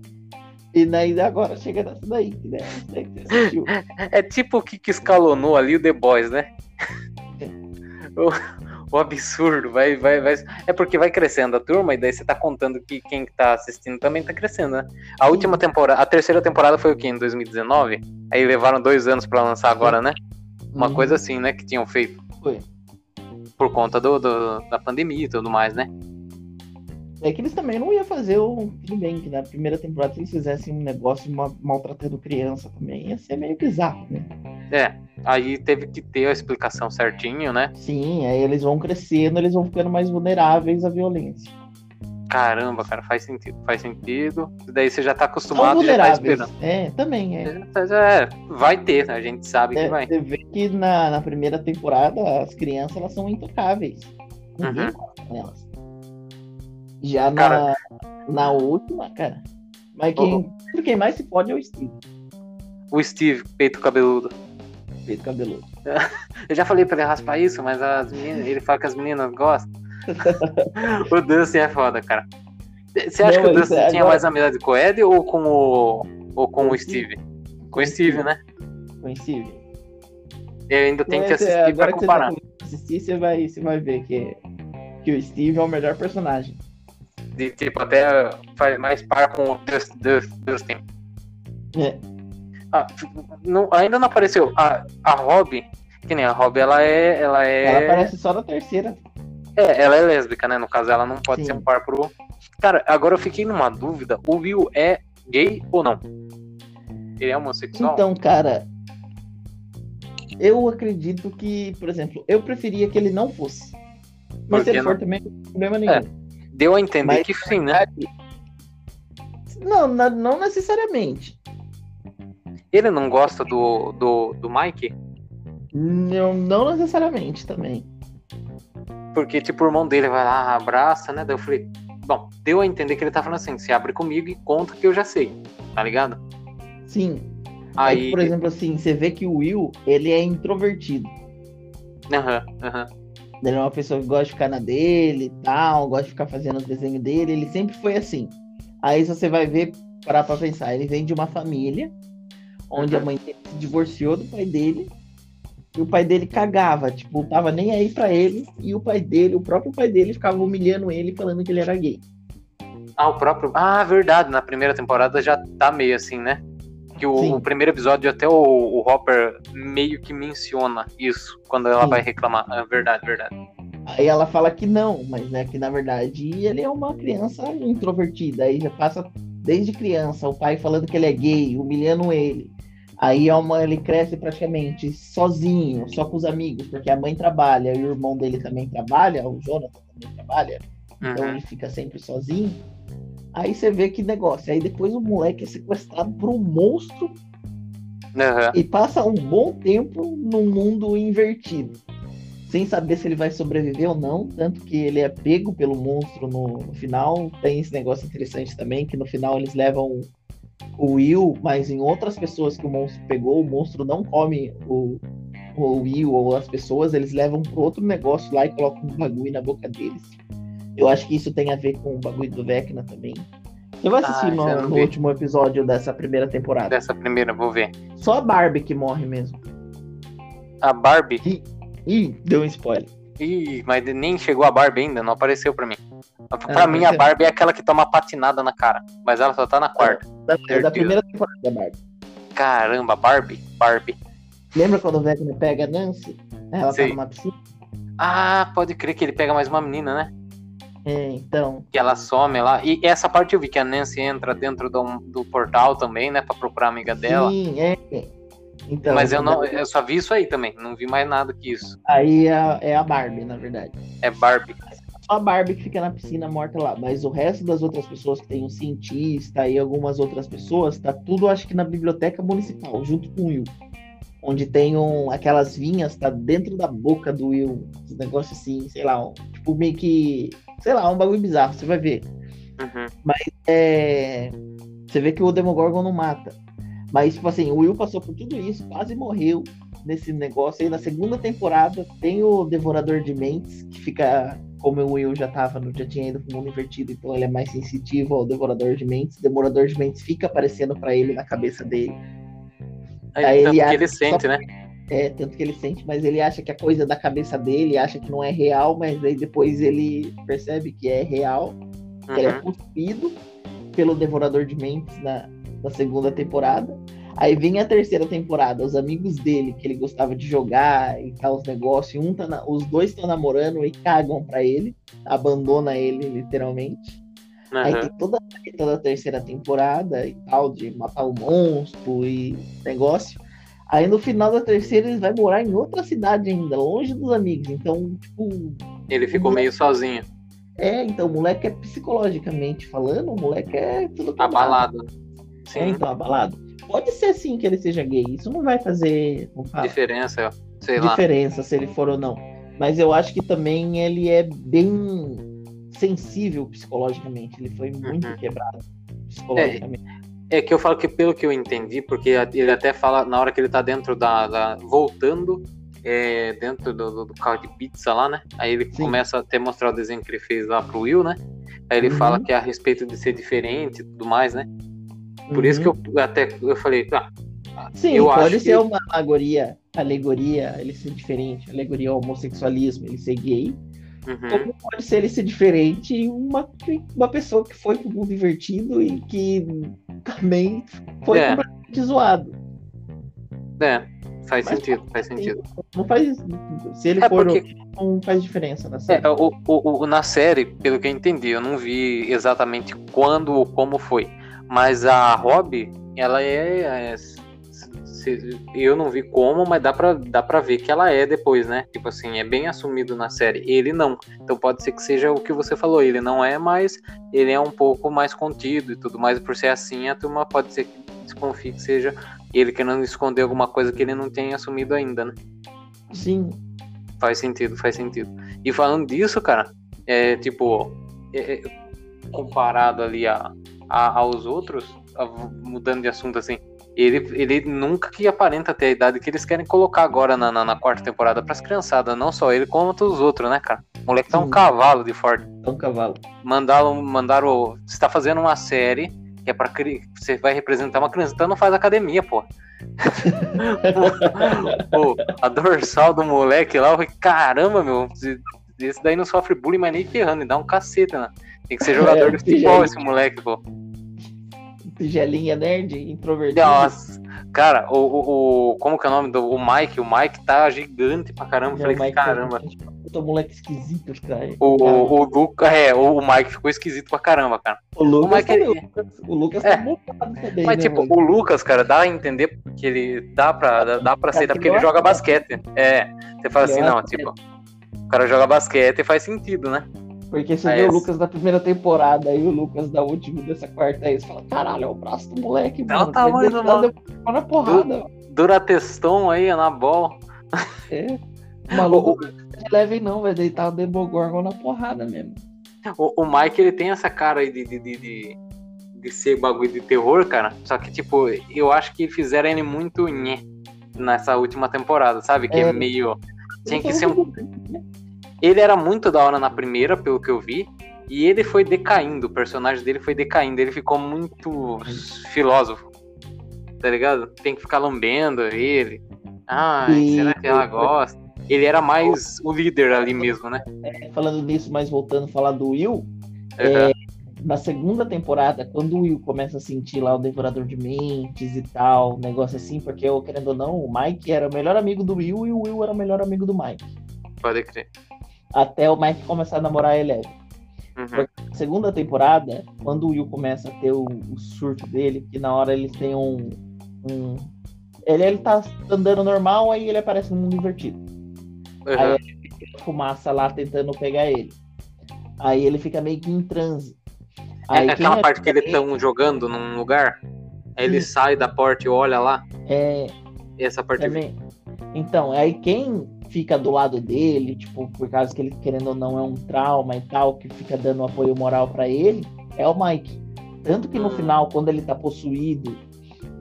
E daí agora chega nessa daí, que né? É tipo o que, que escalonou ali o The Boys, né? o, o absurdo, vai, vai, vai. É porque vai crescendo a turma, e daí você tá contando que quem tá assistindo também tá crescendo, né? A Sim. última temporada, a terceira temporada foi o quê? Em 2019? Aí levaram dois anos pra lançar agora, né? Uma Uhum. coisa assim, né? Que tinham feito. Foi. Por conta do, do- da pandemia e tudo mais, né? É que eles também não iam fazer o. Bem, que na primeira temporada, se eles fizessem um negócio ma- maltratando criança também, ia ser meio bizarro, né? É, aí teve que ter a explicação certinho, né? Sim, aí eles vão crescendo, eles vão ficando mais vulneráveis à violência. Caramba, cara, faz sentido, faz sentido. Daí você já tá acostumado, já tá esperando. É, também é. Já já é, vai ter, a gente sabe que É, vai. Você vê que na, na primeira temporada as crianças elas são intocáveis. Ninguém Uhum. delas. Já na, Cara- na última, cara. Mas quem, quem mais se pode é o Steve, O Steve, peito cabeludo. peito cabeludo. Eu já falei pra ele raspar isso, mas as meninas, ele fala que as meninas gostam. O Dustin é foda, cara. Você acha Não, que o Dustin é tinha agora- mais amizade com o Ed ou com o, ou com o Steve? Com o Steve, né? Com o Steve. Eu ainda tenho que Mas, é, assistir pra você comparar. a assistir, você vai, você vai ver que, que o Steve é o melhor personagem. De, tipo, até faz mais par com o Dust- Dust- Dustin. É. Ah, não- ainda não apareceu. A, a Rob, que nem a Rob, ela é. Ela é. Ela aparece só na terceira. É, ela é lésbica, né? No caso, ela não pode Sim. ser um par pro. Cara, agora eu fiquei numa dúvida. O Will é gay ou não? Ele é homossexual? Então, cara, eu acredito que, por exemplo, eu preferia que ele não fosse. Mas se ele for não? também, não tem problema nenhum. Deu a entender Mas- que sim, né? Não, não necessariamente. Ele não gosta do, do, do Mike? Não, não necessariamente também. Porque, tipo, o irmão dele vai lá, abraça, né? Daí eu falei, bom, deu a entender que ele tá falando assim, se abre comigo e conta que eu já sei, tá ligado? Sim. Aí. Aí, por exemplo, assim, você vê que o Will, ele é introvertido. Aham, aham. Ele é uma pessoa que gosta de ficar na dele e tal, gosta de ficar fazendo os desenhos dele. Ele sempre foi assim. Aí você vai ver, parar pra pensar, ele vem de uma família onde a Uhum. mãe dele se divorciou do pai dele. E o pai dele cagava, tipo, tava nem aí pra ele. E o pai dele, o próprio pai dele, ficava humilhando ele, falando que ele era gay. Ah, o próprio. Ah, verdade, na primeira temporada já tá meio assim, né? Que o, o primeiro episódio, até o, o, Hopper meio que menciona isso quando ela Sim. vai reclamar. É verdade, verdade. Aí ela fala que não, mas né, que na verdade ele é uma criança introvertida. Aí já passa desde criança o pai falando que ele é gay, humilhando ele. Aí uma, ele cresce praticamente sozinho, só com os amigos, porque a mãe trabalha e o irmão dele também trabalha, o Jonathan também trabalha, então uhum. então ele fica sempre sozinho. Aí você vê que negócio. Aí depois o moleque é sequestrado por um monstro uhum. e passa um bom tempo num mundo invertido. Sem saber se ele vai sobreviver ou não. Tanto que ele é pego pelo monstro no, no final. Tem esse negócio interessante também, que no final eles levam o Will, mas em outras pessoas que o monstro pegou, o monstro não come o, o Will ou as pessoas, eles levam para outro negócio lá e colocam um bagulho na boca deles. Eu acho que isso tem a ver com o bagulho do Vecna também. Você vai assistir ah, no, no último episódio dessa primeira temporada? Dessa primeira, vou ver. Só a Barbie que morre mesmo. A Barbie? Ih, Ih deu um spoiler. Ih, mas nem chegou a Barbie ainda, não apareceu pra mim. Pra ah, mim, a Barbie é aquela que toma patinada na cara, mas ela só tá na quarta. Da, é da primeira temporada da Barbie. Caramba, Barbie? Barbie. Lembra quando o Vecna pega a Nancy? Ela tá Sim. tá numa piscina? Ah, pode crer que ele pega mais uma menina, né? É, então. Que ela some lá. E essa parte eu vi que a Nancy entra dentro do, do portal também, né? Pra procurar a amiga dela. Sim, é. Então, Mas eu não, eu só vi isso aí também, não vi mais nada que isso. Aí é, é a Barbie, na verdade. É Barbie. Só a Barbie que fica na piscina morta lá, mas o resto das outras pessoas que tem um cientista e algumas outras pessoas, tá tudo acho que na biblioteca municipal, junto com o Will. Onde tem um, aquelas vinhas, tá dentro da boca do Will. Um negócio assim, sei lá, um, tipo meio que. Sei lá, um bagulho bizarro, você vai ver. Uhum. Mas é. Você vê que o Demogorgon não mata. Mas, tipo assim, o Will passou por tudo isso, quase morreu nesse negócio. Aí na segunda temporada tem o Devorador de Mentes, que fica. Como o Will já tava, já tinha ido pro mundo invertido, então ele é mais sensitivo ao Devorador de Mentes. O Devorador de Mentes fica aparecendo para ele na cabeça dele. Aí, aí ele, que ele sente, só... né? É, tanto que ele sente, mas ele acha que a coisa da cabeça dele, acha que não é real, mas aí depois ele percebe que é real, que uhum. ele é uhum. possuído pelo Devorador de Mentes na, da segunda temporada. Aí vem a terceira temporada, os amigos dele, que ele gostava de jogar e tal, os negócios, um tá na... os dois estão namorando e cagam pra ele, abandona ele, literalmente. Uhum. Aí tem toda a treta da terceira temporada e tal, de matar o monstro e negócio. Aí no final da terceira ele vai morar em outra cidade ainda, longe dos amigos. Então, tipo. Ele ficou meio sozinho. É, então o moleque é psicologicamente falando, o moleque é tudo abalado. Sim. É, então, abalado. Pode ser sim que ele seja gay. Isso não vai fazer diferença, sei diferença se ele for ou não. Mas eu acho que também ele é bem sensível psicologicamente. Ele foi muito uhum. quebrado psicologicamente. É, é, que eu falo que pelo que eu entendi, porque ele até fala na hora que ele tá dentro da, da voltando é, dentro do, do, carro de pizza lá, né? Aí ele Sim. começa a até mostrar o desenho que ele fez lá pro Will, né? Aí ele uhum. fala que é a respeito de ser diferente e tudo mais, né? Por uhum. isso que eu uhum. até eu falei, tá. Sim, eu pode ser que... uma alegoria, alegoria, ele ser diferente, alegoria ao homossexualismo, ele ser gay. Uhum. Como pode ser ele ser diferente uma, uma pessoa que foi pro mundo invertido e que também foi é. completamente zoado. É, faz Mas sentido, faz sentido. Não faz. Se ele é for. Porque... Não faz diferença na série. É, o, o, o, na série, pelo que eu entendi, eu não vi exatamente quando ou como foi. Mas a Rob, ela é, é eu não vi como, mas dá pra, dá pra ver que ela é depois, né? Tipo assim, é bem assumido na série. Ele não. Então pode ser que seja o que você falou. Ele não é, mas ele é um pouco mais contido e tudo mais. Por ser assim, a turma pode ser que desconfie que seja ele querendo esconder alguma coisa que ele não tenha assumido ainda, né? Sim. Faz sentido, faz sentido. E falando disso, cara, é tipo, é, é comparado ali a, a, aos outros, a, mudando de assunto assim, ele, ele nunca que aparenta ter a idade que eles querem colocar agora na, na, na quarta temporada pras criançadas, não só ele, como os outros, né, cara? O moleque tá um cavalo de forte. É um cavalo. Mandaram, mandaram. Você tá fazendo uma série que é pra você vai representar uma criança, então não faz academia, pô. pô, a dorsal do moleque lá, eu falei, caramba, meu, esse daí não sofre bullying, mas nem ferrando, e dá um cacete, né? Tem que ser jogador é, de futebol esse moleque, pô. tigelinha nerd, introvertido. Nossa, cara, o, o, o- Como que é o nome do o Mike? O Mike tá gigante pra caramba. Eu Meu falei, Mike caramba. tá- Puta moleque esquisito, cara. O, Cara, o, o Luca, é, o, Mike ficou esquisito pra caramba, cara. o Lucas, o Mike, também, ele- o Lucas, Lucas É. tá botado também, Mas, né, tipo, mano? o Lucas, cara, dá a entender que ele dá pra, dá, dá pra aceitar, porque ele joga basquete. É, você fala assim, é não, tipo, o cara joga basquete e faz sentido, né? Porque você Ah, vê é. o Lucas da primeira temporada e o Lucas da última dessa quarta aí, você fala, caralho, é o braço do moleque, É mano. Ele do tá moleque. depois na porrada. Durateston aí, na bola. É. O maluco não leve não, vai deitar o Demogorgon na porrada mesmo. O, o Mike, ele tem essa cara aí de, de, de, de, de ser bagulho de terror, cara. Só que, tipo, eu acho que fizeram ele muito nhé nessa última temporada, sabe? Que é, É. meio. Tinha que ser um. Ele era muito da hora na primeira, pelo que eu vi. E ele foi decaindo, o personagem dele foi decaindo. Ele ficou muito filósofo. Tá ligado? Tem que ficar lambendo ele. E- será que ela gosta? Ele era mais o líder ali mesmo, né? Falando nisso, mas voltando a falar do Will, Uhum. na segunda temporada, quando o Will começa a sentir lá o Devorador de Mentes e tal, negócio assim, porque eu, querendo ou não, o Mike era o melhor amigo do Will e o Will era o melhor amigo do Mike. Pode crer. Até o Mike começar a namorar a Eleven. Uhum. Na segunda temporada, quando o Will começa a ter o, o surto dele, que na hora eles têm um. um- Ele, ele tá andando normal, aí ele aparece no mundo invertido. Uhum. Fumaça lá tentando pegar ele. Aí ele fica meio que em transe. É Aí aquela quem parte que eles estão jogando num lugar, aí ele Sim. sai da porta e olha lá, É, essa parte também. Então, aí quem fica do lado dele, tipo, por causa que ele, querendo ou não, é um trauma e tal, que fica dando apoio moral pra ele, é o Mike. Tanto que no Hum. final, quando ele tá possuído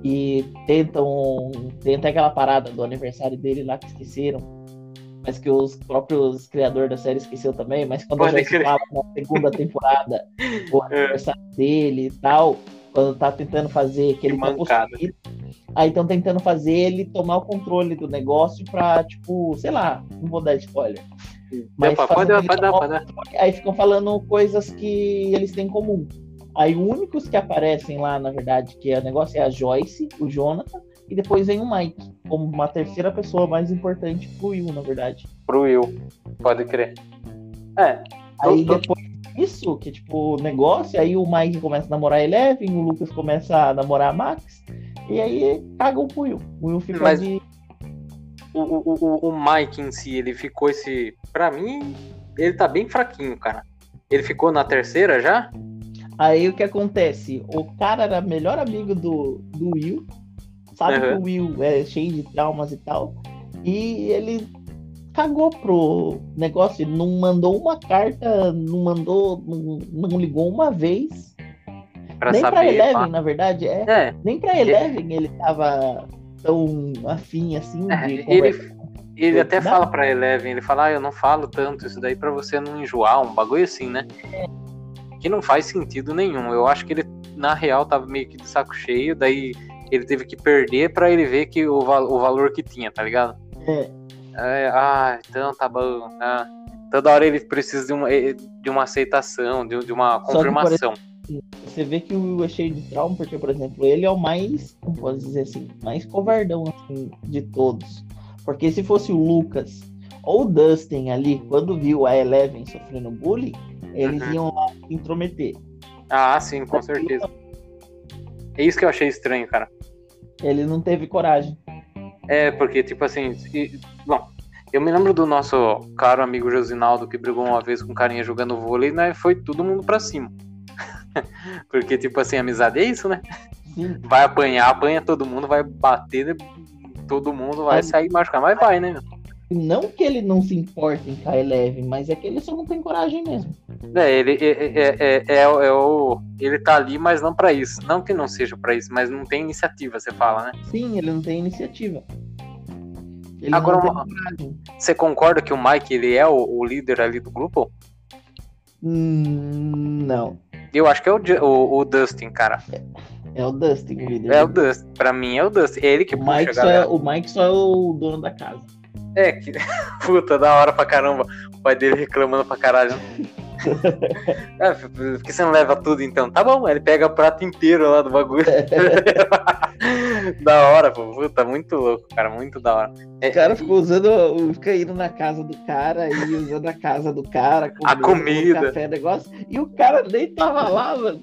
e tentam. Tenta aquela parada do aniversário dele lá que esqueceram. Mas que os próprios criadores da série esqueceu também, mas quando Pode já se fala na segunda temporada o aniversário dele e tal, quando tá tentando fazer que ele tá mancada. possuído, aí estão tentando fazer ele tomar o controle do negócio pra, tipo, sei lá, não vou dar spoiler. Mas fazendo pode dar, pode dar, tomar pode dar. Aí ficam falando coisas que eles têm em comum. Aí os únicos que aparecem lá, na verdade, que é o negócio é a Joyce, o Jonathan, e depois vem o Mike, como uma terceira pessoa mais importante pro Will, na verdade. Pro Will, pode crer. É, Aí Tô- tô- depois disso, que tipo, o negócio, aí o Mike começa a namorar a Eleven, o Lucas começa a namorar a Max, e aí cagam pro Will. O Will fica Mas- de. o, o, o, o Mike em si, ele ficou esse. Pra mim, ele tá bem fraquinho, cara. Ele ficou na terceira já? Aí o que acontece? O cara era melhor amigo do, do Will, sabe Uhum. que o Will é cheio de traumas e tal, e ele cagou pro negócio, ele não mandou uma carta, não mandou, não, não ligou uma vez, Pra nem pra saber. Eleven, pá. na verdade, é, É, nem pra Eleven ele tava tão afim assim É, de ele- ele até fala pra Eleven, ele fala, ah, eu não falo tanto isso daí pra você não enjoar, um bagulho assim, né? Que não faz sentido nenhum. Eu acho que ele, na real, tava meio que de saco cheio, daí ele teve que perder pra ele ver que o, val- o valor que tinha, tá ligado? É. É, ah, então tá bom. ah. Toda hora ele precisa de uma, eh, de uma aceitação, de, de uma que, confirmação. Você vê que o Will é cheio de trauma, porque, por exemplo, ele é o mais, como posso dizer assim, mais covardão assim, de todos. Porque se fosse o Lucas ou o Dustin ali, quando viu a Eleven sofrendo bullying, eles Uhum. iam lá se intrometer. Ah, sim, com certeza. É isso que eu achei estranho, cara. Ele não teve coragem. É, porque, tipo assim, eu me lembro do nosso caro amigo Josinaldo que brigou uma vez com um carinha jogando vôlei, né? Foi todo mundo pra cima. porque, tipo assim, amizade é isso, né? Sim. Vai apanhar, apanha todo mundo, vai bater, todo mundo vai sair machucar, mas vai, né? Não que ele não se importe em com a Eleven, mas é que ele só não tem coragem mesmo. É, ele é, é, é, é, o- é o. Ele tá ali, mas não pra isso. Não que não seja pra isso, mas não tem iniciativa, você fala, né? Sim, ele não tem iniciativa. Ele Agora. Você concorda que o Mike ele é o, o líder ali do grupo? Hum, não. Eu acho que é o, o, o Dustin, cara. É o Dustin, o líder. É o Dustin. Pra mim é o Dustin. É ele que O puxa a Mike, só é, galera. o Mike só é o dono da casa. É, que. Puta, da hora pra caramba. O pai dele reclamando pra caralho. é, por que você não leva tudo então? Tá bom, ele pega o prato inteiro lá do bagulho. da hora, pô. Puta, muito louco, cara, muito da hora. É, o cara ficou usando, fica indo na casa do cara e usando a casa do cara, a comida, café, negócio, e o cara nem tava lá, mano.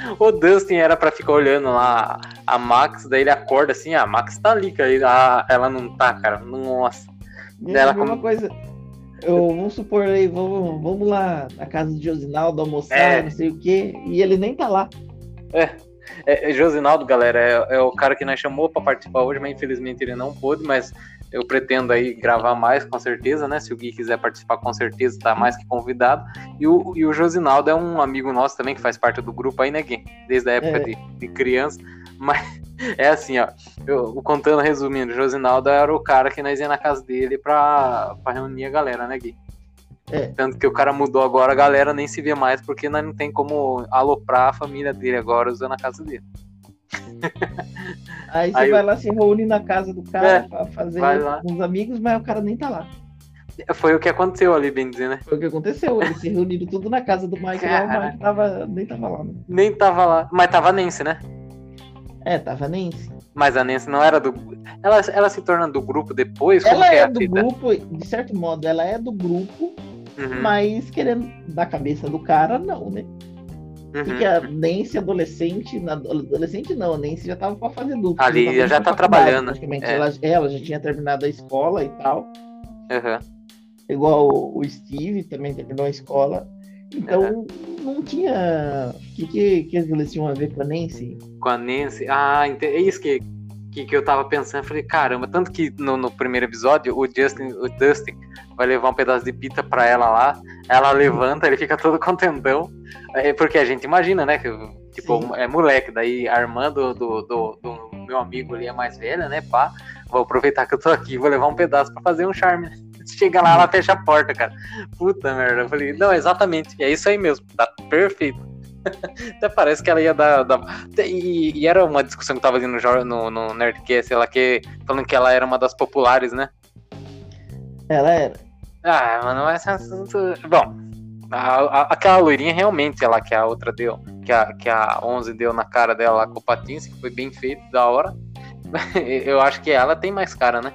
o Dustin era pra ficar olhando lá a Max, daí ele acorda assim, ah, a Max tá ali, cara. Ah, ela não tá, cara. Nossa. E ela uma coisa. Eu, vamos supor aí, vamos, vamos lá na casa de Josinaldo almoçar, é. não sei o quê, e ele nem tá lá. É. é, é Josinaldo, galera, é, é, o cara que nós chamou para participar hoje, mas infelizmente ele não pôde, mas eu pretendo aí gravar mais, com certeza, né? Se o Gui quiser participar, com certeza, tá mais que convidado. E o, e o Josinaldo é um amigo nosso também, que faz parte do grupo aí, né, Gui? Desde a época é. de, de criança. Mas é assim, ó. Eu, contando, resumindo, o Josinaldo era o cara que nós ia na casa dele pra, pra reunir a galera, né, Gui? É. Tanto que o cara mudou agora, a galera nem se vê mais, porque nós não tem como aloprar a família dele agora usando a casa dele. Aí você Aí vai eu... lá, se reúne na casa do cara é, pra fazer com os amigos, mas o cara nem tá lá. Foi o que aconteceu ali, bem dizer, né? Foi o que aconteceu. Eles se reuniram tudo na casa do Mike lá, o Mike tava, nem tava lá. Né? Nem tava lá. Mas tava Nancy, né? É, tava Nancy. Mas a Nancy não era do. Ela, ela se torna do grupo depois? Ela é, é do grupo, de certo modo, ela é do grupo, uhum. mas querendo da cabeça do cara, não, né? Uhum. Porque a Nancy adolescente, na, adolescente não, a Nancy já tava pra fazer duplo. Ali já, já tá trabalhando. É. Ela, ela já tinha terminado a escola e tal. Uhum. Igual o, o Steve também terminou a escola. Então uhum. não tinha. O que, que, que eles tinham a ver com a Nancy? Com a Nancy? Ah, é isso que, que, que eu tava pensando. Falei, caramba, tanto que no, no primeiro episódio o Justin, o Dustin vai levar um pedaço de pita pra ela lá. Ela levanta, ele fica todo contentão. É porque a gente imagina, né? Que, tipo, Sim. é moleque. Daí a irmã do, do, do, do, meu amigo ali é mais velha, né? Pá, vou aproveitar que eu tô aqui, vou levar um pedaço pra fazer um charme. Chega lá, ela fecha a porta, cara. Puta merda. Eu falei, não, exatamente. É isso aí mesmo. Tá perfeito. Até parece que ela ia dar. dar... E, e, era uma discussão que tava ali no, no, no Nerdcast, ela que, falando que ela era uma das populares, né? Ela era. Ah, mano, esse assunto. Bom, a, a, aquela loirinha realmente, ela que a outra deu, que a, que a 11 deu na cara dela lá com o Patins, que foi bem feito, da hora. Eu acho que ela tem mais cara, né?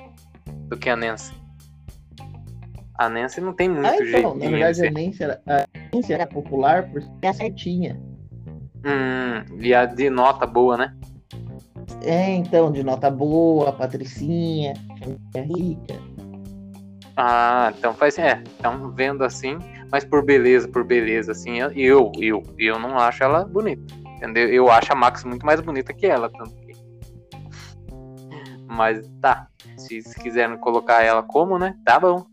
Do que a Nancy. A Nancy não tem muito ah, então, jeito. Na verdade, a Nancy, era, a Nancy era popular por ser certinha. Hum, e a de nota boa, né? É, então, de nota boa, a Patricinha, família rica. Ah, então faz é, então vendo assim, mas por beleza, por beleza, assim, eu, eu, eu não acho ela bonita, entendeu? Eu acho a Max muito mais bonita que ela, tanto que... Mas tá, se quiserem colocar ela como, né, tá bom.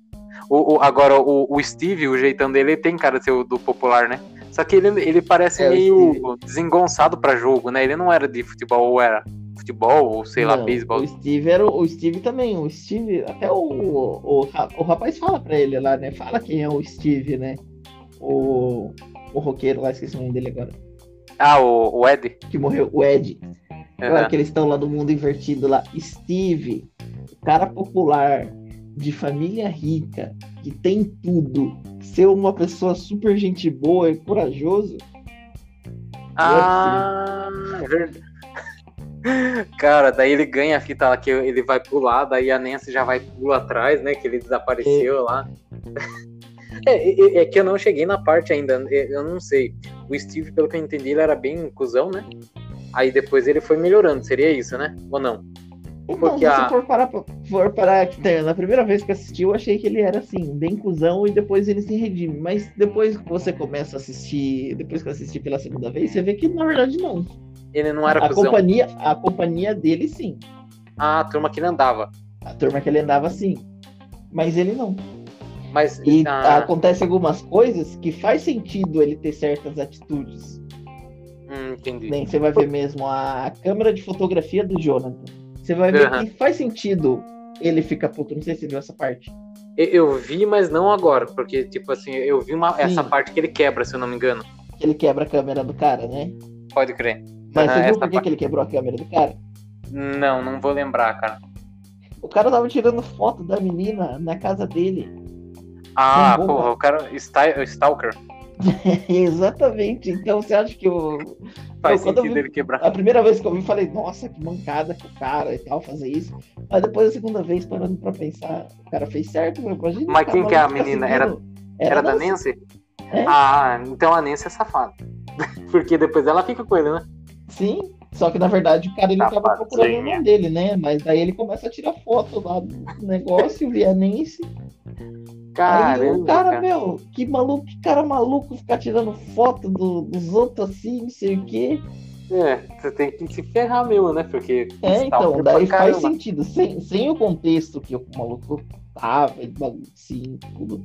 O, o agora, o, o Steve, o jeitão dele, tem cara de ser o do popular, né? Só que ele, ele parece é, meio desengonçado para jogo, né? Ele não era de futebol, ou era? futebol, ou sei não, lá, beisebol. O Steve era o, o, Steve também. O Steve, até o, o, o, rapaz fala pra ele lá, né? Fala quem é o Steve, né? O, o roqueiro lá, esqueci o nome dele agora. Ah, o, o Ed? Que morreu, o Ed. Uhum. Claro que eles estão lá do mundo invertido lá. Steve, cara popular, de família rica, que tem tudo, ser uma pessoa super gente boa e corajoso. Ah, é verdade. Cara, daí ele ganha a fita lá que ele vai pular, daí a Nancy já vai pular atrás, né? Que ele desapareceu lá. É, é, é, que eu não cheguei na parte ainda, eu não sei. O Steve, pelo que eu entendi, ele era bem cuzão, né? Aí depois ele foi melhorando, seria isso, né? Ou não? Porque não, se a... for parar, for parar que na primeira vez que assisti, eu achei que ele era assim, bem cuzão e depois ele se redime. Mas depois que você começa a assistir, depois que eu assisti pela segunda vez, você vê que na verdade não. Ele não era a cuzão. companhia A companhia dele, sim. Ah, a turma que ele andava. A turma que ele andava, sim. Mas ele não. Mas e ah... acontece algumas coisas que faz sentido ele ter certas atitudes. Hum, entendi. Nem você vai ver mesmo a câmera de fotografia do Jonathan. Você vai ver uhum. que faz sentido ele ficar puto. Não sei se você viu essa parte. Eu vi, mas não agora, porque, tipo assim, eu vi uma, essa parte que ele quebra, se eu não me engano. Ele quebra a câmera do cara, né? Pode crer. Mas você viu por que, que ele quebrou a câmera do cara? Não, não vou lembrar, cara. O cara tava tirando foto da menina na casa dele. Ah, porra, o cara. Sta- Stalker. Exatamente. Então você acha que o. Faz eu sentido vi- ele quebrar. A primeira vez que eu vi, falei, nossa, que mancada que o cara e tal, fazer isso. Mas depois a segunda vez, parando pra pensar, o cara fez certo, meu. Imagina, Mas quem que é a menina? Era- seguindo. Era da Nancy. Nancy? É. Ah, então a Nancy é safada. Porque depois ela fica com ele, né? Sim, só que na verdade o cara ele tava Safadinha. procurando o irmão dele, né? Mas daí ele começa a tirar foto lá do negócio, via Nancy. Aí Caramba, o cara, cara. meu, que maluco, que cara maluco ficar tirando foto do- dos outros assim, não sei o quê. É, você tem que se ferrar mesmo, né? Porque. É, então, daí faz caramba. sentido. Sem, sem o contexto que o maluco tava, tudo.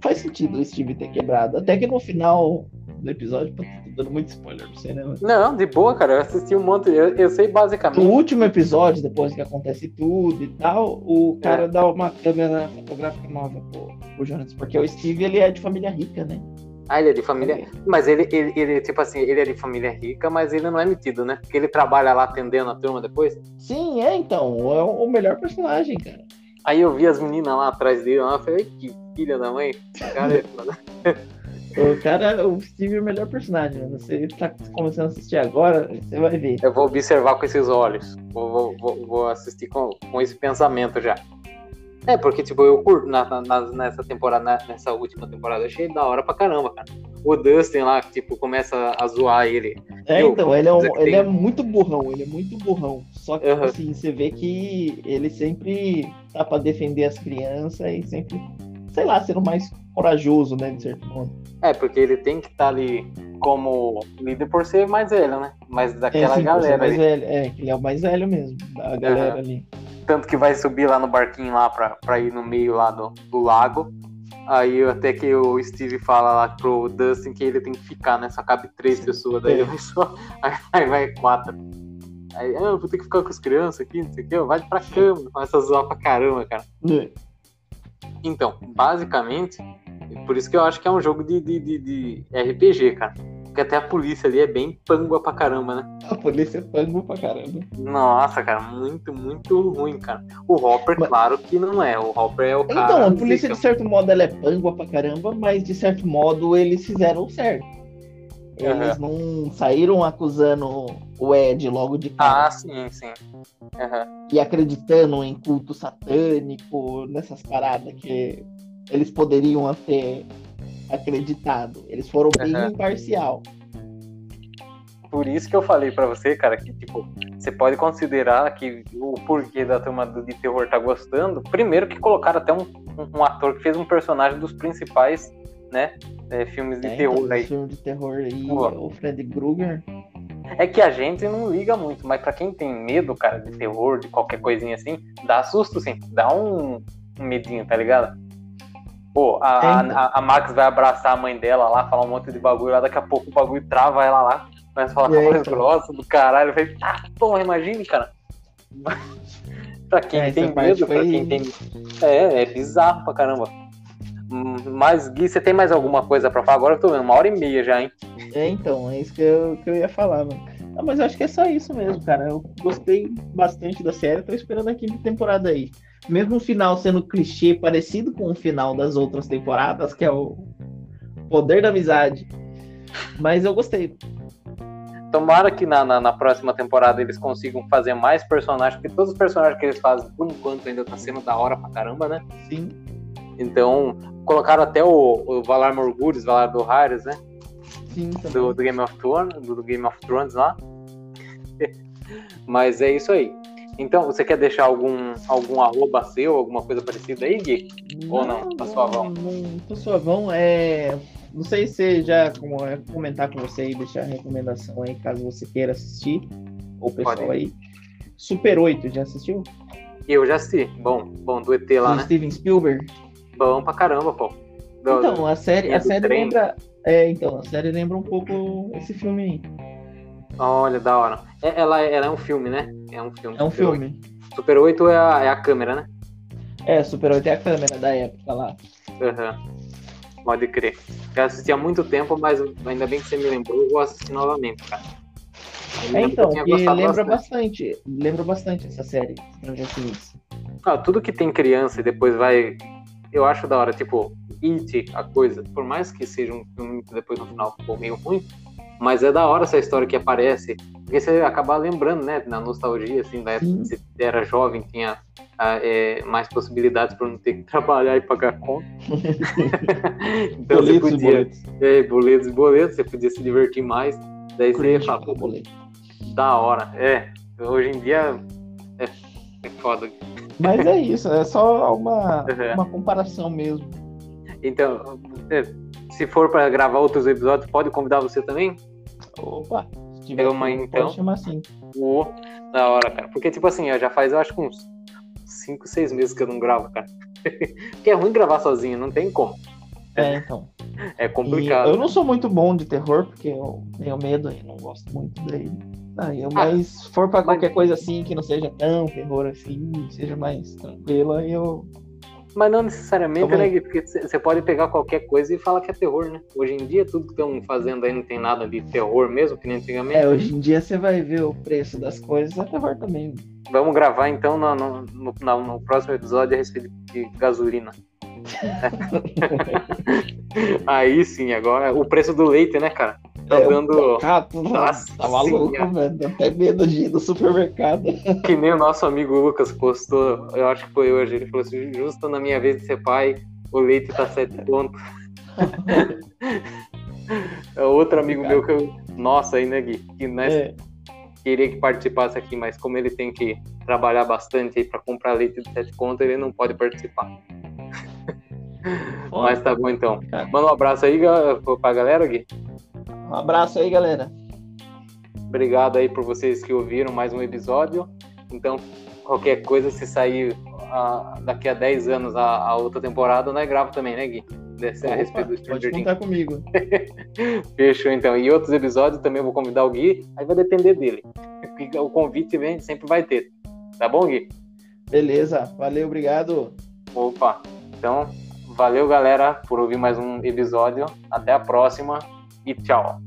Faz sentido o Steve ter quebrado. Até que no final do episódio, tô dando muito spoiler pra você, né? mano? Não, de boa, cara. Eu assisti um monte. Eu, eu sei No basicamente. último episódio, depois que acontece tudo e tal, o É. cara dá uma câmera fotográfica nova pro, pro Jonas, porque o Steve ele é de família rica, né? Ah, ele é de família. Mas ele, ele, ele, tipo assim, ele é de família rica, mas ele não é metido, né? Porque ele trabalha lá atendendo a turma depois. Sim, é então, é o melhor personagem, cara. Aí eu vi as meninas lá atrás dele, lá, eu falei, "Ai, que filha da mãe. Cara, é. O cara, o Steve é o melhor personagem. né? Você tá começando a assistir agora, você vai ver. eu vou observar com esses olhos. Vou, vou, vou, vou assistir com, com esse pensamento já. É, porque, tipo, eu curto na, na- nessa temporada, na- nessa última temporada, eu achei da hora pra caramba, cara. O Dustin lá, que, tipo, começa a zoar ele. É, Eu- então, ele é, um- ele é Taylor. muito burrão, ele é muito burrão. Só que, Aham. assim, você vê que ele sempre tá pra defender as crianças e sempre, sei lá, sendo mais corajoso, né, de certo modo. É, porque ele tem que estar ali como líder por ser mais velho, né? Mas É, daquela sim, por ser galera mais ali. velho. É, ele é o mais velho mesmo, da galera Aham. ali. Tanto que vai subir lá no barquinho lá pra, pra ir no meio lá do, do lago. Aí até que o Steve fala lá pro Dustin que ele tem que ficar, né? Só cabe três pessoas, daí É. vai só. Aí, aí vai quatro. Aí, ah, eu vou ter que ficar com as crianças aqui, não sei o que, vai pra cama. Começa a zoar pra caramba, cara. É. Então, basicamente, por isso que eu acho que é um jogo de, de, de, de RPG, cara. Porque até a polícia ali é bem pangua pra caramba, né? A polícia é pango pra caramba. Nossa, cara, muito, muito ruim, cara. O Hopper, Mas- claro que não é. O Hopper é o cara. Então, a polícia, de certo modo, ela é pango pra caramba, mas de certo modo eles fizeram certo. Eles não saíram acusando o Ed logo de cara Ah, sim, sim. Aham. e acreditando em culto satânico, nessas paradas que eles poderiam ter acreditado. Eles foram bem Aham. imparcial. Por isso que eu falei pra você, cara, que tipo, você pode considerar que o porquê da turma de terror tá gostando. Primeiro que colocaram até um, um, ator que fez um personagem dos principais, né? é, filmes de né? terror Então, aí. filme de terror aí, Pô. o Fred Krueger. É que a gente não liga muito, mas pra quem tem medo, cara, de terror, de qualquer coisinha assim, dá susto, sim. Dá um, um medinho, tá ligado? Pô, a, a- a, Max vai abraçar a mãe dela lá, falar um monte de bagulho lá, daqui a pouco o bagulho trava ela lá, começa a falar com a voz então. grossa do caralho. Eu falei, ah, porra, imagine, cara. pra quem É, tem medo, pra foi- quem tem. É, é bizarro pra caramba. Mas, Gui, você tem mais alguma coisa pra falar? Agora eu tô vendo, uma hora e meia já, hein? É, então, é isso que eu, que eu ia falar, mano. Ah, mas eu acho que é só isso mesmo, cara. Eu gostei bastante da série, tô esperando a quinta temporada aí. Mesmo o final sendo clichê, parecido com o final das outras temporadas, que é o poder da amizade. Mas eu gostei. Tomara que na, na, na próxima temporada eles consigam fazer mais personagens, porque todos os personagens que eles fazem, por enquanto, ainda tá sendo da hora pra caramba, né? Sim. Então, colocaram até o, o Valar Morgulhos, Valar do Harris, né? Sim, também. Do, do Game of Thrones, do, do Game of Thrones lá. Mas é isso aí. Então, você quer deixar algum, algum arroba seu, alguma coisa parecida aí, Gui? Ou não? Tá suavão? Não, tô suavão. É... Não sei se já como é, comentar com você e deixar a recomendação aí, caso você queira assistir. Ou pessoal Pode. aí. Super 8, já assistiu? Eu já assisti. Bom, bom, do ET lá, Do né? Steven Spielberg. Bom pra caramba, pô. Do- Então, a série, a série lembra. É, então, a série lembra um pouco esse filme aí. Olha, da hora. É- ela, ela é um filme, né? É um filme. É um Super filme. 8. Super 8 é a, é a câmera, né? É, Super 8 é a câmera da época lá. Aham. Pode crer. Já assisti há muito tempo, mas ainda bem que você me lembrou, eu vou assistir novamente, cara. Eu É, então, eu lembra bastante. bastante. Lembra bastante essa série. Ah, tudo que tem criança e depois vai. Eu acho da hora, tipo, It, a coisa, por mais que seja um filme que depois no final ficou meio ruim, mas é da hora essa história que aparece, porque você acaba lembrando, né, na nostalgia, assim, da época que você era jovem, tinha ah, é, mais possibilidades por não ter que trabalhar e pagar conta. então Boletos e você podia. boletos. É, boletos e boletos, você podia se divertir mais. Daí você Cringe fala, com boleto. da hora. É, hoje em dia é, é foda. Mas é isso, é só uma, Uhum. uma comparação mesmo. Então, é, se for pra gravar outros episódios, pode convidar você também? Opa, se tiver Eu, mas então- pode chamar assim. Ô, da hora, cara. Porque, tipo assim, ó, já faz, eu acho uns 5, 6 meses que eu não gravo, cara. Porque é ruim gravar sozinho, não tem como. É, então. É E complicado. eu não sou muito bom de terror, porque eu tenho medo e não gosto muito dele. Aí eu, mas se for pra Ah, mas- qualquer coisa assim, que não seja tão terror assim, seja mais tranquilo, aí eu. Mas não necessariamente, né. Gui? Porque você pode pegar qualquer coisa e falar que é terror, né? Hoje em dia, tudo que estão fazendo aí não tem nada de terror mesmo, que nem antigamente. É, hoje em dia você vai ver o preço das coisas, é terror também. Vamos gravar então no, no, no- no próximo episódio a respeito de gasolina. Aí sim, agora o preço do leite, né, cara? Tá É, dando Cato, Nossa tá maluco, velho. Dá até medo de ir no supermercado. que nem o nosso amigo Lucas postou, eu acho que foi hoje. Ele falou assim: justo na minha vez de ser pai, o leite tá sete pontos. é outro amigo meu que eu. Nossa, aí, né, Gui? Que nós É, queria que participasse aqui, mas como ele tem que trabalhar bastante aí pra comprar leite de sete pontos, ele não pode participar. Mas tá bom então. Cara. Manda um abraço aí pra galera, Gui. Um abraço aí, galera. Obrigado aí por vocês que ouviram mais um episódio. Então, qualquer coisa, se sair ah, daqui a 10 anos a, a outra temporada, nós grava também, né, Gui? Desse, a Opa, respeito do pode Stranger Things. contar comigo. Fechou, então. E outros episódios também eu vou convidar o Gui, aí vai depender dele. O convite vem, sempre vai ter. Tá bom, Gui? Beleza, valeu, obrigado. Opa. Então, valeu, galera, por ouvir mais um episódio. Até a próxima e tchau.